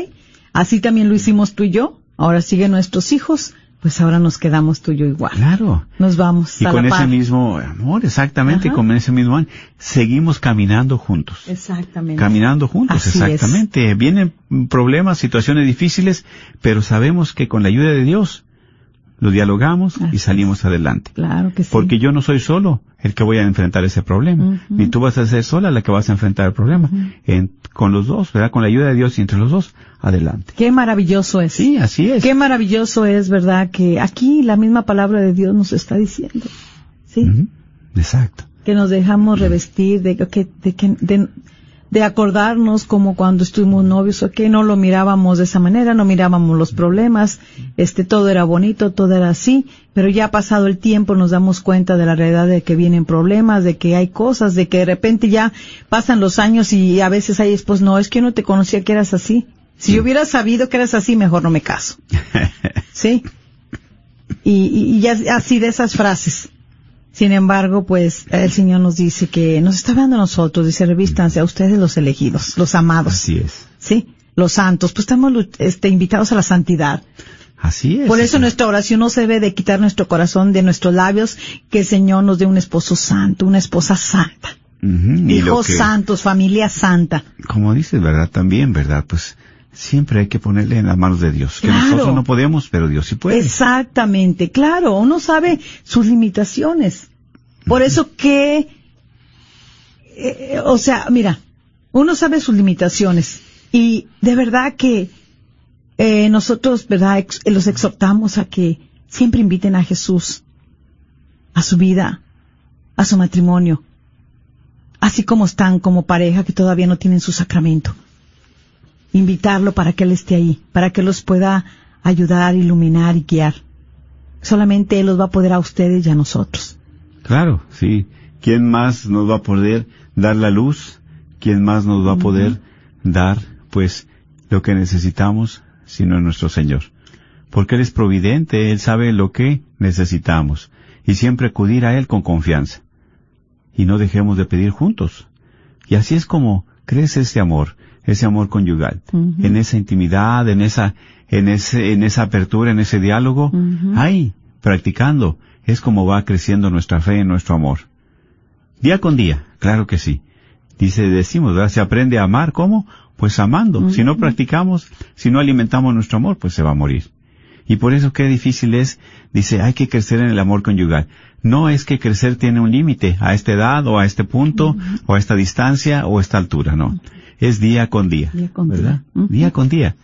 así también lo hicimos tú y yo, ahora siguen nuestros hijos, pues ahora nos quedamos tú y yo igual. Claro. Nos vamos Y a con la ese par. mismo amor, exactamente, Ajá. con ese mismo amor, seguimos caminando juntos. Exactamente. Caminando juntos, Así es. exactamente. Vienen problemas, situaciones difíciles, pero sabemos que con la ayuda de Dios lo dialogamos y salimos adelante. Claro que sí. Porque yo no soy solo el que voy a enfrentar ese problema, ni tú vas a ser sola la que vas a enfrentar el problema. En- con los dos, ¿verdad? Con la ayuda de Dios y entre los dos, adelante. Qué maravilloso es. Sí, así es. Qué maravilloso es, ¿verdad? Que aquí la misma palabra de Dios nos está diciendo. Sí. Exacto. Que nos dejamos revestir de, que, de, que- de, de acordarnos como cuando estuvimos novios, o que no lo mirábamos de esa manera, no mirábamos los problemas, este, todo era bonito, todo era así, pero ya pasado el tiempo nos damos cuenta de la realidad de que vienen problemas, de que hay cosas, de que de repente ya pasan los años y a veces hay pues no, es que yo no te conocía que eras así. Si yo hubiera sabido que eras así, mejor no me caso. ¿Sí? Y, y, y ya así de esas frases. Sin embargo, pues el Señor nos dice que nos está hablando a nosotros, dice, revístanse a ustedes los elegidos, los amados, Así es. ¿sí? Los santos, pues estamos este, invitados a la santidad. Así es. Por eso nuestra oración no se debe de quitar nuestro corazón de nuestros labios, que el Señor nos dé un esposo santo, una esposa santa, hijos que- santos, familia santa. Como dices, ¿verdad? También, ¿verdad? Pues siempre hay que ponerle en las manos de Dios. Que Claro. nosotros no podemos, pero Dios sí puede. Exactamente, claro, uno sabe sus limitaciones. Por eso que, eh, o sea, mira, uno sabe sus limitaciones y de verdad que eh, nosotros, verdad, ex- los exhortamos a que siempre inviten a Jesús a su vida, a su matrimonio, así como están como pareja que todavía no tienen su sacramento. Invitarlo para que Él esté ahí, para que los pueda ayudar, iluminar y guiar. Solamente Él los va a poder a ustedes y a nosotros. Claro, sí. ¿Quién más nos va a poder dar la luz? ¿Quién más nos va a poder dar, pues, lo que necesitamos, sino nuestro Señor? Porque Él es providente, Él sabe lo que necesitamos. Y siempre acudir a Él con confianza. Y no dejemos de pedir juntos. Y así es como crece ese amor, ese amor conyugal. En esa intimidad, en esa, en ese, en esa apertura, en ese diálogo. Ujú. Ahí, practicando, es como va creciendo nuestra fe y nuestro amor. Día con día, claro que sí. Dice, decimos, ¿verdad? Se aprende a amar, ¿cómo? Pues amando. Si no practicamos, si no alimentamos nuestro amor, pues se va a morir. Y por eso qué difícil es, dice, hay que crecer en el amor conyugal. No es que crecer tiene un límite, a esta edad, o a este punto, o a esta distancia, o a esta altura, no. Es día con día. Día con ¿verdad? día. Con día.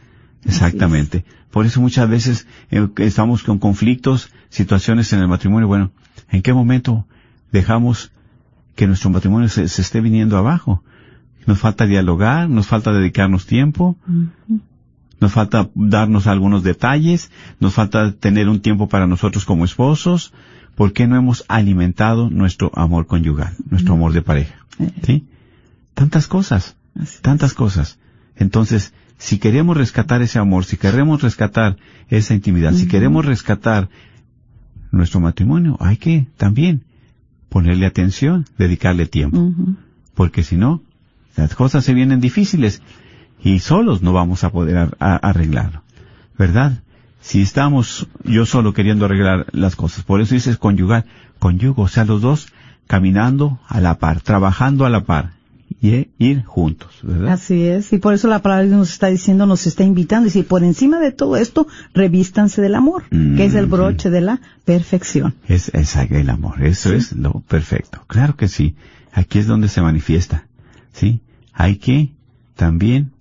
Exactamente. Por eso muchas veces eh, estamos con conflictos, situaciones en el matrimonio. Bueno, ¿en qué momento dejamos que nuestro matrimonio se, se esté viniendo abajo? Nos falta dialogar, nos falta dedicarnos tiempo, nos falta darnos algunos detalles, nos falta tener un tiempo para nosotros como esposos. ¿Por qué no hemos alimentado nuestro amor conyugal, nuestro amor de pareja? ¿Sí? Tantas cosas tantas cosas. Entonces, si queremos rescatar ese amor, si queremos rescatar esa intimidad, si queremos rescatar nuestro matrimonio, hay que también ponerle atención, dedicarle tiempo, porque si no, las cosas se vienen difíciles y solos no vamos a poder ar- a- arreglarlo, ¿verdad? Si estamos yo solo queriendo arreglar las cosas, por eso dices conyugal, conyugo, o sea, los dos caminando a la par, trabajando a la par y eh, ir juntos, ¿verdad? Así es, y por eso la palabra Dios nos está diciendo, nos está invitando, y si por encima de todo esto, revístanse del amor, que es el Mm, broche de la perfección. Es, el amor, eso es lo perfecto. Claro que sí. Aquí es donde se manifiesta. ¿Sí? Hay que también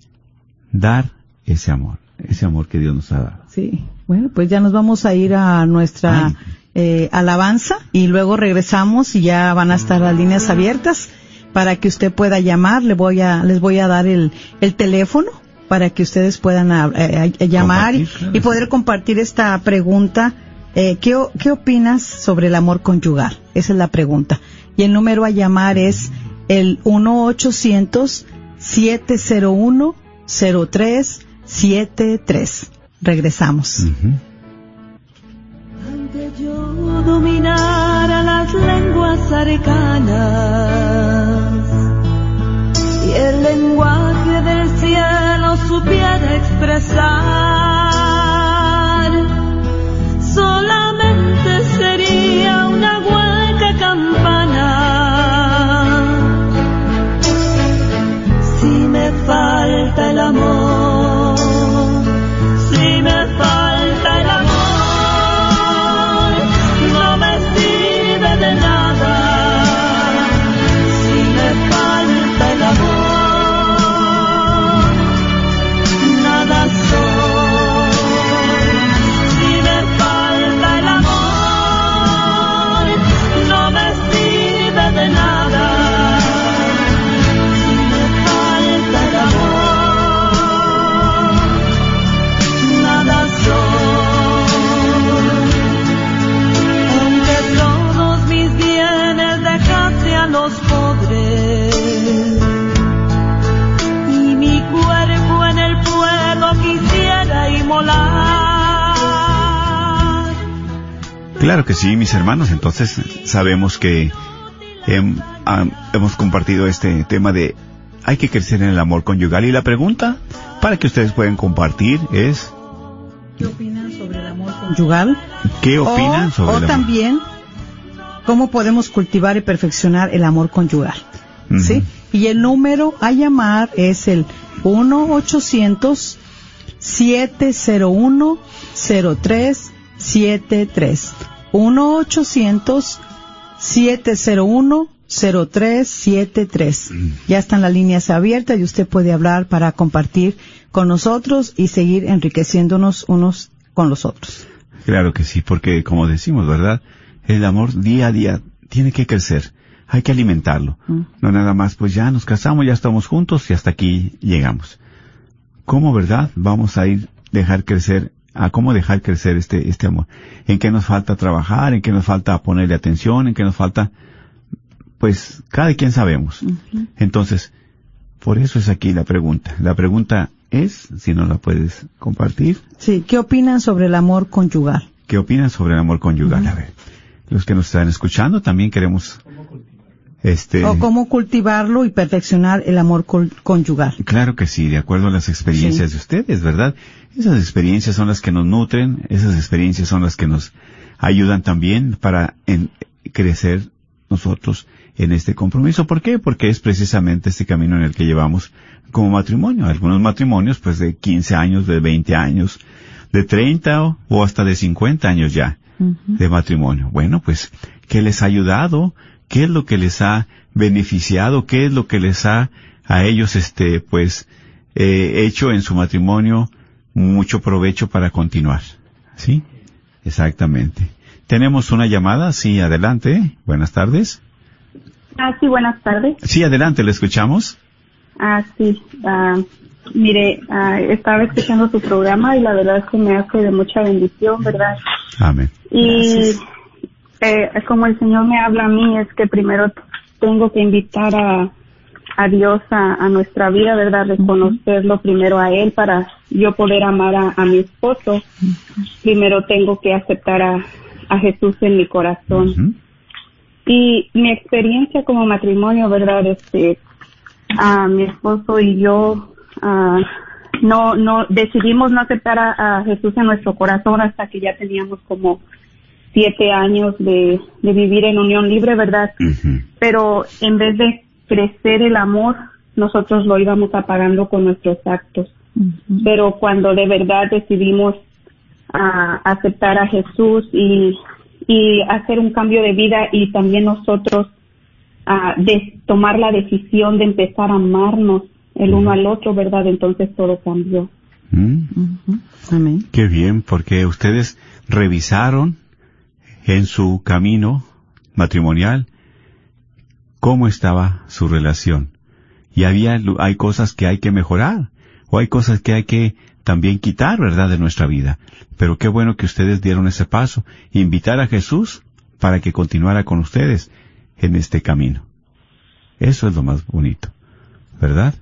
dar ese amor, ese amor que Dios nos ha dado. Sí, bueno, pues ya nos vamos a ir a nuestra Ay. eh, alabanza y luego regresamos y ya van a estar las líneas abiertas para que usted pueda llamar. Le voy a, les voy a dar el, el teléfono para que ustedes puedan ah, eh, eh, llamar y, Compartir, claro. y poder compartir esta pregunta. Eh, ¿qué, o- ¿Qué opinas sobre el amor conyugal? Esa es la pregunta. Y el número a llamar es el 1-800-701-0373. Regresamos. Ujú. Antes yo dominara las lenguas arcanas Claro que sí, mis hermanos. Entonces sabemos que hem- am- hemos compartido este tema de hay que crecer en el amor conyugal. Y la pregunta para que ustedes puedan compartir es ¿Qué opinan sobre el amor conyugal? ¿qué opinan o, sobre o el amor? también cómo podemos cultivar y perfeccionar el amor conyugal. ¿Sí? Y el número a llamar es el 1-800-701-0373. 1-800-701-0373. Ya están las líneas abiertas y usted puede hablar para compartir con nosotros y seguir enriqueciéndonos unos con los otros. Claro que sí, porque como decimos, ¿verdad? El amor día a día tiene que crecer. Hay que alimentarlo. Mm. No nada más, pues ya nos casamos, ya estamos juntos y hasta aquí llegamos. ¿Cómo, verdad? Vamos a ir dejar crecer, a cómo dejar crecer este, este amor. ¿En qué nos falta trabajar? ¿En qué nos falta ponerle atención? ¿En qué nos falta? Pues cada quien sabemos. Entonces, por eso es aquí la pregunta. La pregunta es, si no la puedes compartir, Sí, ¿qué opinan sobre el amor conyugal? ¿Qué opinan sobre el amor conyugal? A ver, los que nos están escuchando también queremos, este, O cómo cultivarlo y perfeccionar el amor conyugal. claro que sí, de acuerdo a las experiencias de ustedes, ¿verdad? Esas experiencias son las que nos nutren, esas experiencias son las que nos ayudan también para en- crecer nosotros en este compromiso. ¿Por qué? Porque es precisamente este camino en el que llevamos como matrimonio. Algunos matrimonios, pues de 15 años, de 20 años, de 30 o, o hasta de 50 años ya de matrimonio. Bueno, pues, ¿qué les ha ayudado? ¿Qué es lo que les ha beneficiado? ¿Qué es lo que les ha a ellos, este, pues, eh, hecho en su matrimonio mucho provecho para continuar? ¿Sí? Exactamente. Tenemos una llamada, sí, adelante. Buenas tardes. Ah, sí, buenas tardes. Sí, adelante, le escuchamos. Ah, sí. ah, mire, ah, estaba escuchando su programa y la verdad es que me hace de mucha bendición, ¿verdad? Amén. Y eh, como el Señor me habla a mí, es que primero tengo que invitar a, a Dios a, a nuestra vida, ¿verdad? Reconocerlo primero a Él para yo poder amar a, a mi esposo. Primero tengo que aceptar a, a Jesús en mi corazón. Y mi experiencia como matrimonio, ¿verdad? Este, a mi esposo y yo ah, no no decidimos no aceptar a, a Jesús en nuestro corazón hasta que ya teníamos como siete años de, de vivir en unión libre, ¿verdad? Pero en vez de crecer el amor, nosotros lo íbamos apagando con nuestros actos. Pero cuando de verdad decidimos ah, aceptar a Jesús y, y hacer un cambio de vida y también nosotros ah, de tomar la decisión de empezar a amarnos el uno al otro, ¿verdad? Entonces todo cambió. Mm. Amén. Qué bien, porque ustedes revisaron en su camino matrimonial cómo estaba su relación. Y había, hay cosas que hay que mejorar, o hay cosas que hay que también quitar, ¿verdad?, de nuestra vida. Pero qué bueno que ustedes dieron ese paso, invitar a Jesús para que continuara con ustedes en este camino. Eso es lo más bonito, ¿verdad?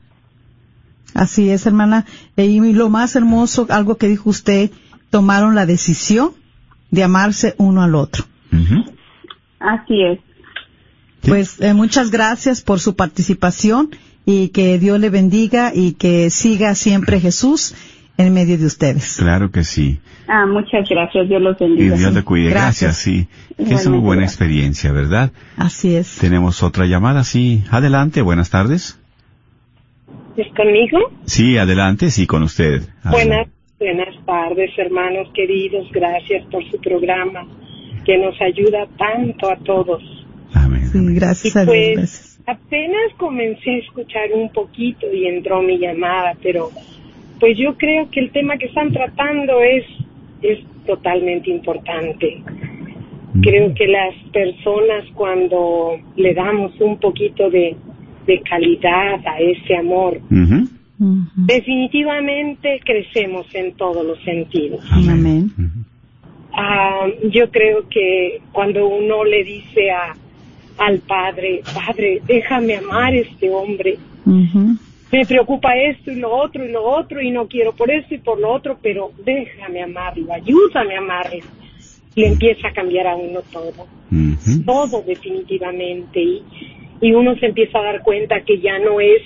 Así es, hermana. Y lo más hermoso, algo que dijo usted, tomaron la decisión de amarse uno al otro. Así es. Pues eh, muchas gracias por su participación y que Dios le bendiga y que siga siempre Jesús en medio de ustedes. Claro que sí. Ah, muchas gracias. Dios los Y bendiga. Dios le cuide. Gracias. Gracias, sí. Es Igualmente, una buena gracias. experiencia, ¿verdad? Así es. Tenemos otra llamada, sí. Adelante, buenas tardes. ¿Es conmigo? Sí, adelante, sí, con usted. Buenas, buenas tardes, hermanos queridos. Gracias por su programa que nos ayuda tanto a todos. Amén. Sí, gracias Y a Dios. pues gracias. apenas comencé a escuchar un poquito y entró mi llamada, pero pues yo creo que el tema que están tratando es es totalmente importante. Creo que las personas cuando le damos un poquito de, de calidad a ese amor, Definitivamente crecemos en todos los sentidos. Amén. Ah, yo creo que cuando uno le dice a, al padre, padre, déjame amar a este hombre, Ujú. me preocupa esto y lo otro y lo otro y no quiero por esto y por lo otro, pero déjame amarlo, ayúdame a amarlo. le empieza a cambiar a uno todo, Ujú. todo definitivamente, y, y uno se empieza a dar cuenta que ya no es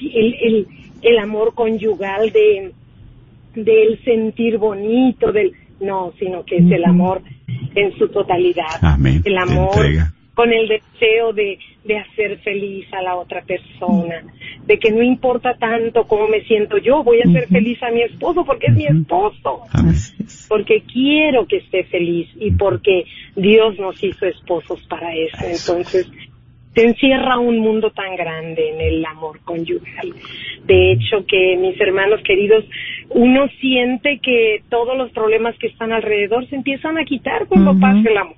el, el, el amor conyugal de del sentir bonito, del no, sino que es el amor en su totalidad, Amén. el amor entrega. con el deseo de, de hacer feliz a la otra persona, de que no importa tanto cómo me siento yo, voy a hacer feliz a mi esposo porque es mi esposo, Amén. Porque quiero que esté feliz y porque Dios nos hizo esposos para eso. Entonces, se encierra un mundo tan grande en el amor conyugal. De hecho, que mis hermanos queridos, uno siente que todos los problemas que están alrededor se empiezan a quitar cuando Ujú. pasa el amor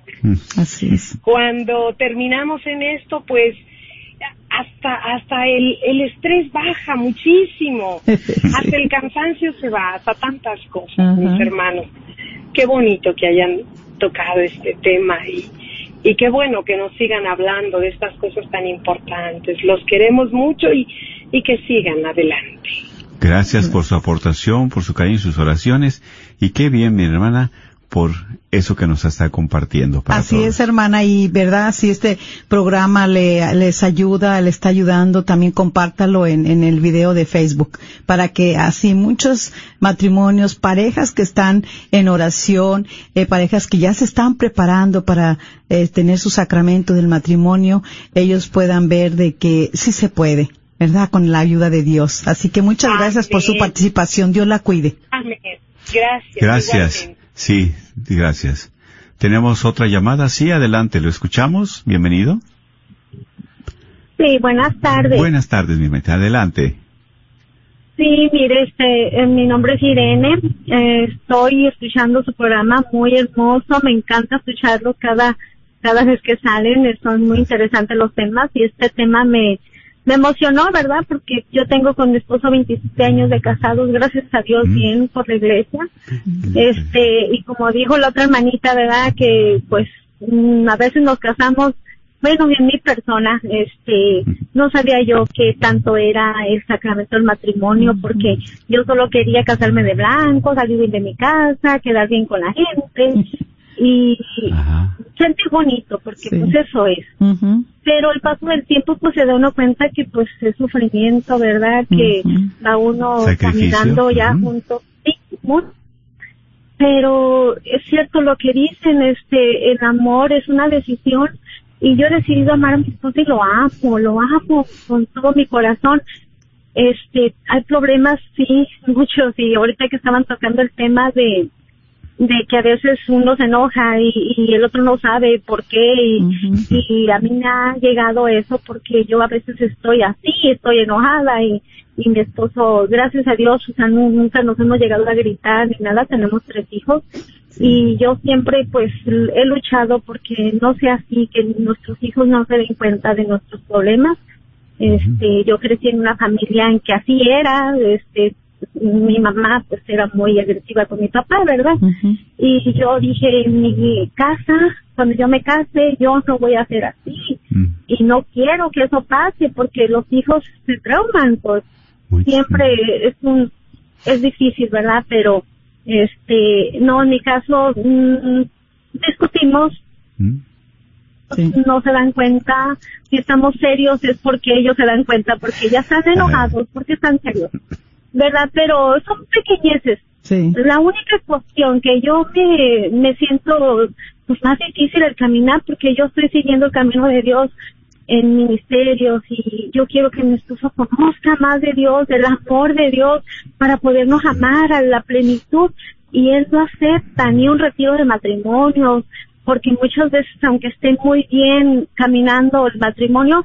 Así es. cuando terminamos en esto, pues hasta hasta el, el estrés baja muchísimo, hasta el cansancio se va, hasta tantas cosas, mis hermanos. Qué bonito que hayan tocado este tema y, y qué bueno que nos sigan hablando de estas cosas tan importantes. Los queremos mucho y, y que sigan adelante. Gracias por su aportación, por su cariño y sus oraciones. Y qué bien, mi hermana, por eso que nos está compartiendo. Para Así todos. es, hermana, y verdad, si este programa le, les ayuda, le está ayudando, también compártalo en, en el video de Facebook, para que así muchos matrimonios, parejas que están en oración, eh, parejas que ya se están preparando para eh, tener su sacramento del matrimonio, ellos puedan ver de que sí se puede, ¿verdad? Con la ayuda de Dios. Así que muchas gracias por su participación. Dios la cuide. Amén. Gracias. Gracias. igualmente. Sí, gracias. Tenemos otra llamada. Sí, adelante, lo escuchamos. Bienvenido. Sí, buenas tardes. Buenas tardes, mi meta. Adelante. Sí, mire, este, eh, mi nombre es Irene. Eh, estoy escuchando su programa muy hermoso. Me encanta escucharlo cada cada vez que salen. Son muy interesantes los temas y este tema me me emocionó, ¿verdad? Porque yo tengo con mi esposo 27 años de casados, gracias a Dios, Mm. bien por la iglesia. Este, y como dijo la otra hermanita, ¿verdad? Que pues mm, a veces nos casamos, bueno, en mi persona, este, no sabía yo qué tanto era el sacramento del matrimonio, porque yo solo quería casarme de blanco, salir bien de mi casa, quedar bien con la gente, y Ajá. sentir bonito, porque Sí. pues eso es pero el paso del tiempo pues se da uno cuenta que pues es sufrimiento, ¿verdad? Que Ujú. va uno Sacrificio, caminando ya ujú. junto. Sí, muy- pero es cierto lo que dicen, este, el amor es una decisión y yo he decidido amar a mi esposo y lo amo, lo amo con todo mi corazón. Este, hay problemas, sí, muchos, y ahorita que estaban tocando el tema de, de que a veces uno se enoja y, y el otro no sabe por qué y, y a mí me ha llegado eso porque yo a veces estoy así, estoy enojada y, y mi esposo, gracias a Dios, o sea, nu- nunca nos hemos llegado a gritar ni nada, tenemos tres hijos y yo siempre pues he luchado porque no sea así, que nuestros hijos no se den cuenta de nuestros problemas. Este, yo crecí en una familia en que así era, este, mi mamá pues era muy agresiva con mi papá, ¿verdad? Y yo dije, en mi casa, cuando yo me case, yo no voy a ser así. Mm. Y no quiero que eso pase porque los hijos se trauman, pues Muy- siempre es un, es difícil, ¿verdad? Pero, este, no, en mi caso, mm, discutimos, Mm. Sí. no se dan cuenta, si estamos serios es porque ellos se dan cuenta, porque ya están enojados, porque están serios, ¿verdad? Pero son pequeñeces. Sí. La única cuestión que yo me, me siento pues más difícil el caminar porque yo estoy siguiendo el camino de Dios en ministerios y yo quiero que mi esposo conozca más de Dios, del amor de Dios para podernos amar a la plenitud y él no acepta ni un retiro de matrimonio porque muchas veces aunque esté muy bien caminando el matrimonio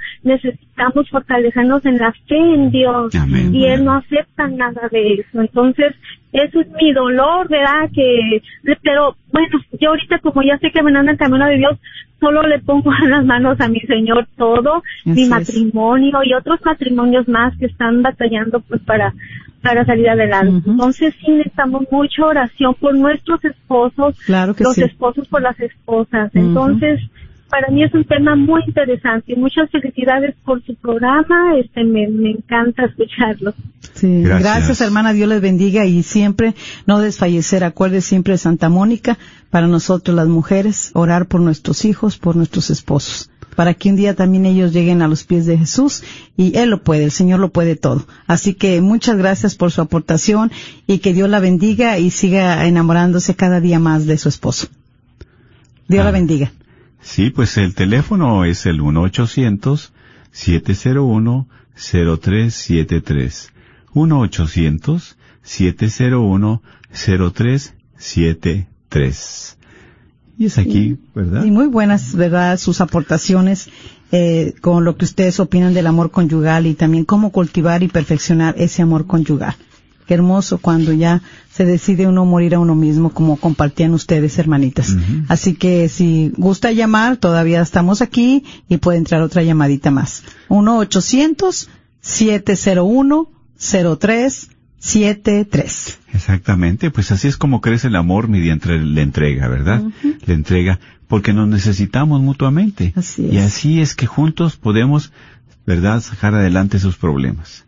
necesitamos fortalecernos en la fe en Dios Amén. y él no acepta nada de eso entonces eso es mi dolor, ¿verdad? Que, pero bueno, yo ahorita como ya estoy caminando en el camino de Dios, solo le pongo en las manos a mi Señor todo, Así mi es. matrimonio y otros matrimonios más que están batallando pues para para salir adelante. Entonces sí necesitamos mucha oración por nuestros esposos, Claro que los sí. esposos por las esposas. Entonces, para mí es un tema muy interesante. Muchas felicidades por su programa, este me, me encanta escucharlo. Sí, gracias. hermana, Dios les bendiga y siempre no desfallecer. Acuerde siempre de Santa Mónica, para nosotros las mujeres, orar por nuestros hijos, por nuestros esposos, para que un día también ellos lleguen a los pies de Jesús y Él lo puede, el Señor lo puede todo. Así que muchas gracias por su aportación y que Dios la bendiga y siga enamorándose cada día más de su esposo. Dios la bendiga. Sí, pues el teléfono es el 1-800-701-0373. 1-800-701-0373. Y es aquí, ¿verdad? Y muy buenas, ¿verdad? Sus aportaciones eh, con lo que ustedes opinan del amor conyugal y también cómo cultivar y perfeccionar ese amor conyugal. Qué hermoso cuando ya se decide uno morir a uno mismo, como compartían ustedes, hermanitas. Así que si gusta llamar, todavía estamos aquí y puede entrar otra llamadita más. 1-800-701-0373. Exactamente, pues así es como crece el amor mediante la entrega, ¿verdad? La entrega, porque nos necesitamos mutuamente. Y así es que juntos podemos, ¿verdad?, sacar adelante sus problemas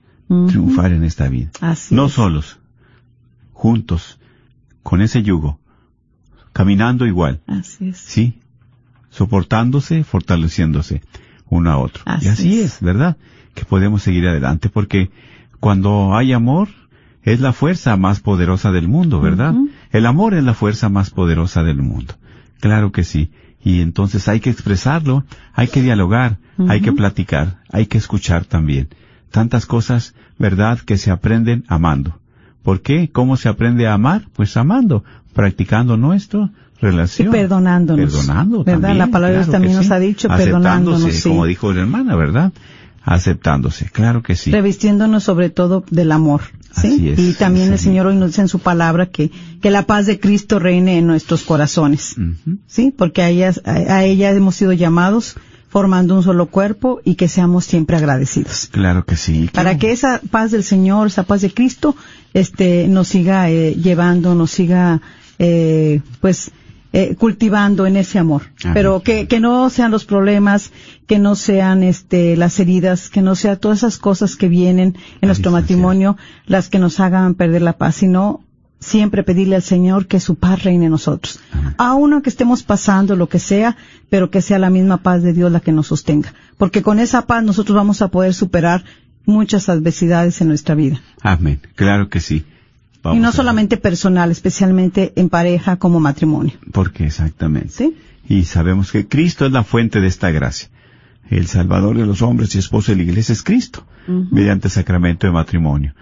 triunfar en esta vida. no solos, juntos, con ese yugo, caminando igual. Sí, soportándose, fortaleciéndose uno a otro. y así es. ¿verdad? Que podemos seguir adelante porque cuando hay amor es la fuerza más poderosa del mundo, ¿verdad? El amor es la fuerza más poderosa del mundo. Claro que sí. Y entonces hay que expresarlo, hay que dialogar, hay que platicar, hay que escuchar también tantas cosas, ¿verdad?, que se aprenden amando. ¿Por qué? ¿Cómo se aprende a amar? Pues amando, practicando nuestro relación. Y perdonándonos. Perdonando ¿Verdad? la palabra también nos ha dicho perdonándonos. Sí. como dijo la hermana, ¿verdad? Aceptándose, claro que sí. Revistiéndonos sobre todo del amor. ¿sí? Así es, y también el Señor hoy nos dice en su palabra que, que la paz de Cristo reine en nuestros corazones. ¿Sí? Porque a a ella hemos sido llamados formando un solo cuerpo y que seamos siempre agradecidos. Claro que sí. Para que esa paz del Señor, esa paz de Cristo, este, nos siga eh, llevando, nos siga, eh, pues, eh, cultivando en ese amor. Pero que, que no sean los problemas, que no sean este, las heridas, que no sean todas esas cosas que vienen en nuestro matrimonio las que nos hagan perder la paz, sino siempre pedirle al Señor que su paz reine en nosotros. Aún aunque estemos pasando lo que sea, pero que sea la misma paz de Dios la que nos sostenga. Porque con esa paz nosotros vamos a poder superar muchas adversidades en nuestra vida. Amén. Claro que sí. y no solamente personal, especialmente en pareja como matrimonio. Porque exactamente. ¿Sí? Y sabemos que Cristo es la fuente de esta gracia. El Salvador de los hombres y esposo de la iglesia es Cristo, mediante el sacramento de matrimonio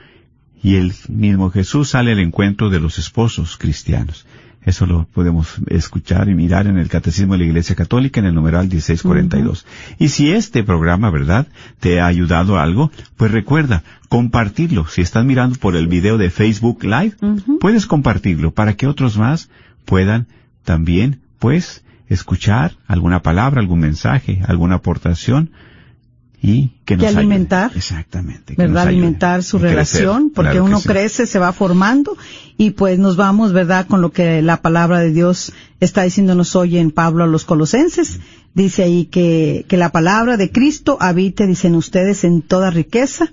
y el mismo Jesús sale al encuentro de los esposos cristianos. Eso lo podemos escuchar y mirar en el Catecismo de la Iglesia Católica en el numeral 1642. Y si este programa, ¿verdad?, te ha ayudado algo, pues recuerda compartirlo. Si estás mirando por el video de Facebook Live, puedes compartirlo para que otros más puedan también, pues, escuchar alguna palabra, algún mensaje, alguna aportación y que nos alimentar exactamente verdad alimentar su relación porque uno crece se va formando y pues nos vamos verdad con lo que la palabra de Dios está diciéndonos hoy en Pablo a los Colosenses. Dice ahí que que la palabra de Cristo habite dicen ustedes en toda riqueza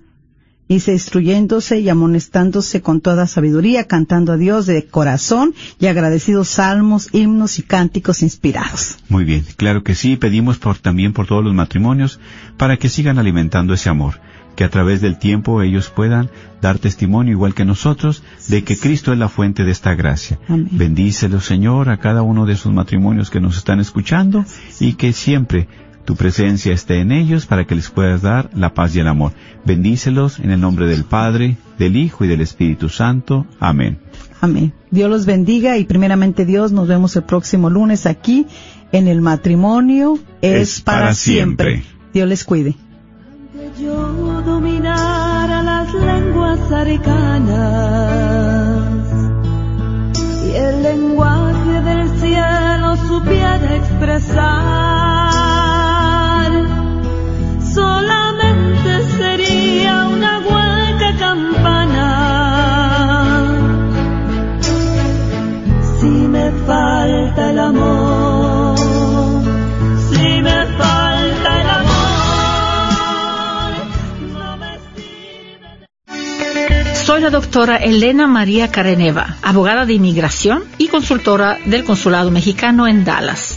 se instruyéndose y amonestándose con toda sabiduría, cantando a Dios de corazón y agradecidos salmos, himnos y cánticos inspirados. Muy bien, claro que sí, pedimos por, también por todos los matrimonios para que sigan alimentando ese amor, que a través del tiempo ellos puedan dar testimonio igual que nosotros de que Cristo es la fuente de esta gracia. Bendícelo Señor a cada uno de sus matrimonios que nos están escuchando y que siempre tu presencia esté en ellos para que les puedas dar la paz y el amor. Bendícelos en el nombre del Padre, del Hijo y del Espíritu Santo. Amén. Amén. Dios los bendiga y primeramente Dios, nos vemos el próximo lunes aquí en el matrimonio es, para, siempre. Dios les cuide. Yo dominara las lenguas y el lenguaje del cielo supiera expresar Si me falta el amor, si me falta el amor. Soy la doctora Elena María Careneva, abogada de inmigración y consultora del Consulado Mexicano en Dallas.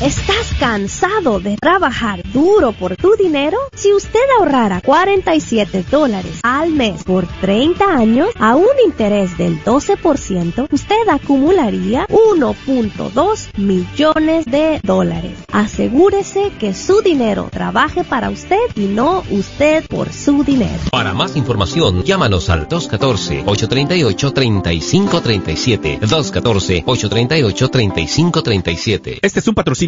¿Estás cansado de trabajar duro por tu dinero? Si usted ahorrara 47 dólares al mes por 30 años a un interés del 12%, usted acumularía 1.2 millones de dólares. Asegúrese que su dinero trabaje para usted y no usted por su dinero. Para más información, llámanos al 214-838-3537. 214-838-3537. Este es un patrocinio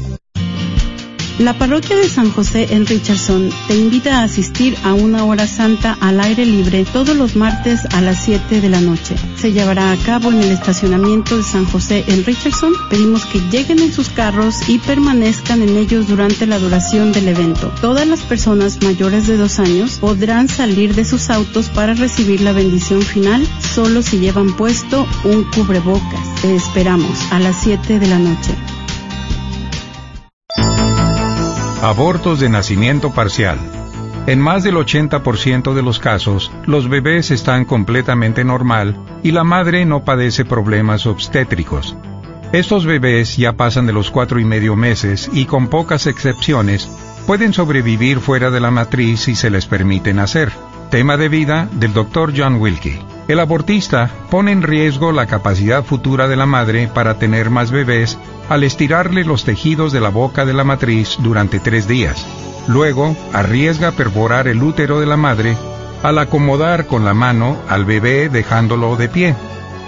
La parroquia de San José en Richardson te invita a asistir a una hora santa al aire libre todos los martes a las 7 de la noche. Se llevará a cabo en el estacionamiento de San José en Richardson. Pedimos que lleguen en sus carros y permanezcan en ellos durante la duración del evento. Todas las personas mayores de dos años podrán salir de sus autos para recibir la bendición final solo si llevan puesto un cubrebocas. Te esperamos a las 7 de la noche. Abortos de nacimiento parcial. En más del 80% de los casos, los bebés están completamente normal y la madre no padece problemas obstétricos. Estos bebés ya pasan de los cuatro y medio meses y con pocas excepciones pueden sobrevivir fuera de la matriz si se les permite nacer. Tema de vida del Dr. John Wilkie. El abortista pone en riesgo la capacidad futura de la madre para tener más bebés al estirarle los tejidos de la boca de la matriz durante tres días. Luego, arriesga perforar el útero de la madre al acomodar con la mano al bebé dejándolo de pie.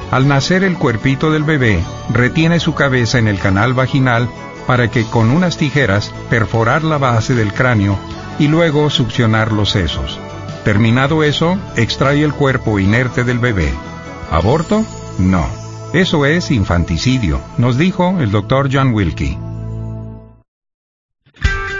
Al nacer el cuerpito del bebé, retiene su cabeza en el canal vaginal para que con unas tijeras perforar la base del cráneo y luego succionar los sesos. Terminado eso, extrae el cuerpo inerte del bebé. ¿Aborto? No. Eso es infanticidio, nos dijo el doctor John Wilkie.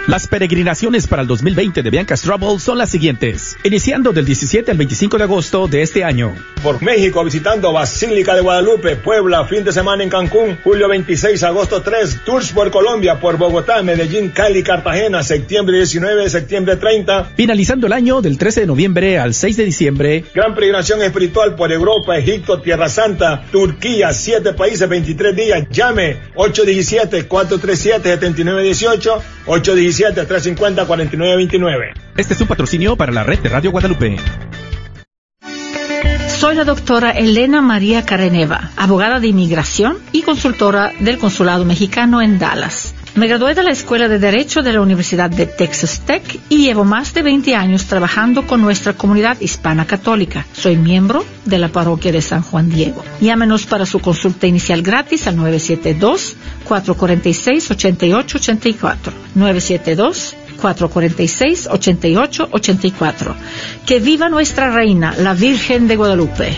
Las peregrinaciones para el 2020 de Bianca Trouble son las siguientes, iniciando del 17 al 25 de agosto de este año. Por México visitando Basílica de Guadalupe, Puebla, fin de semana en Cancún, julio 26, agosto 3, tours por Colombia, por Bogotá, Medellín, Cali, Cartagena, septiembre 19, septiembre 30. Finalizando el año del 13 de noviembre al 6 de diciembre. Gran peregrinación espiritual por Europa, Egipto, Tierra Santa, Turquía, siete países, 23 días. Llame 817-437-7918, 817-350-4929. Este es un patrocinio para la red de Radio Guadalupe. Soy la doctora Elena María Careneva, abogada de inmigración y consultora del Consulado Mexicano en Dallas. Me gradué de la Escuela de Derecho de la Universidad de Texas Tech y llevo más de 20 años trabajando con nuestra comunidad hispana católica. Soy miembro de la parroquia de San Juan Diego. Llámenos para su consulta inicial gratis al 972-446-8884. 972-446-8884. Que viva nuestra reina, la Virgen de Guadalupe.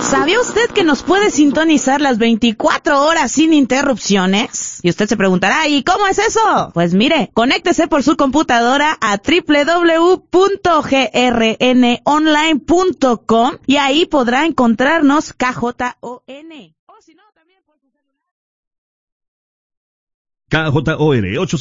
¿Sabía usted que nos puede sintonizar las 24 horas sin interrupciones? Y usted se preguntará, ¿y cómo es eso? Pues mire, conéctese por su computadora a www.grnonline.com y ahí podrá encontrarnos KJON. KJOR 8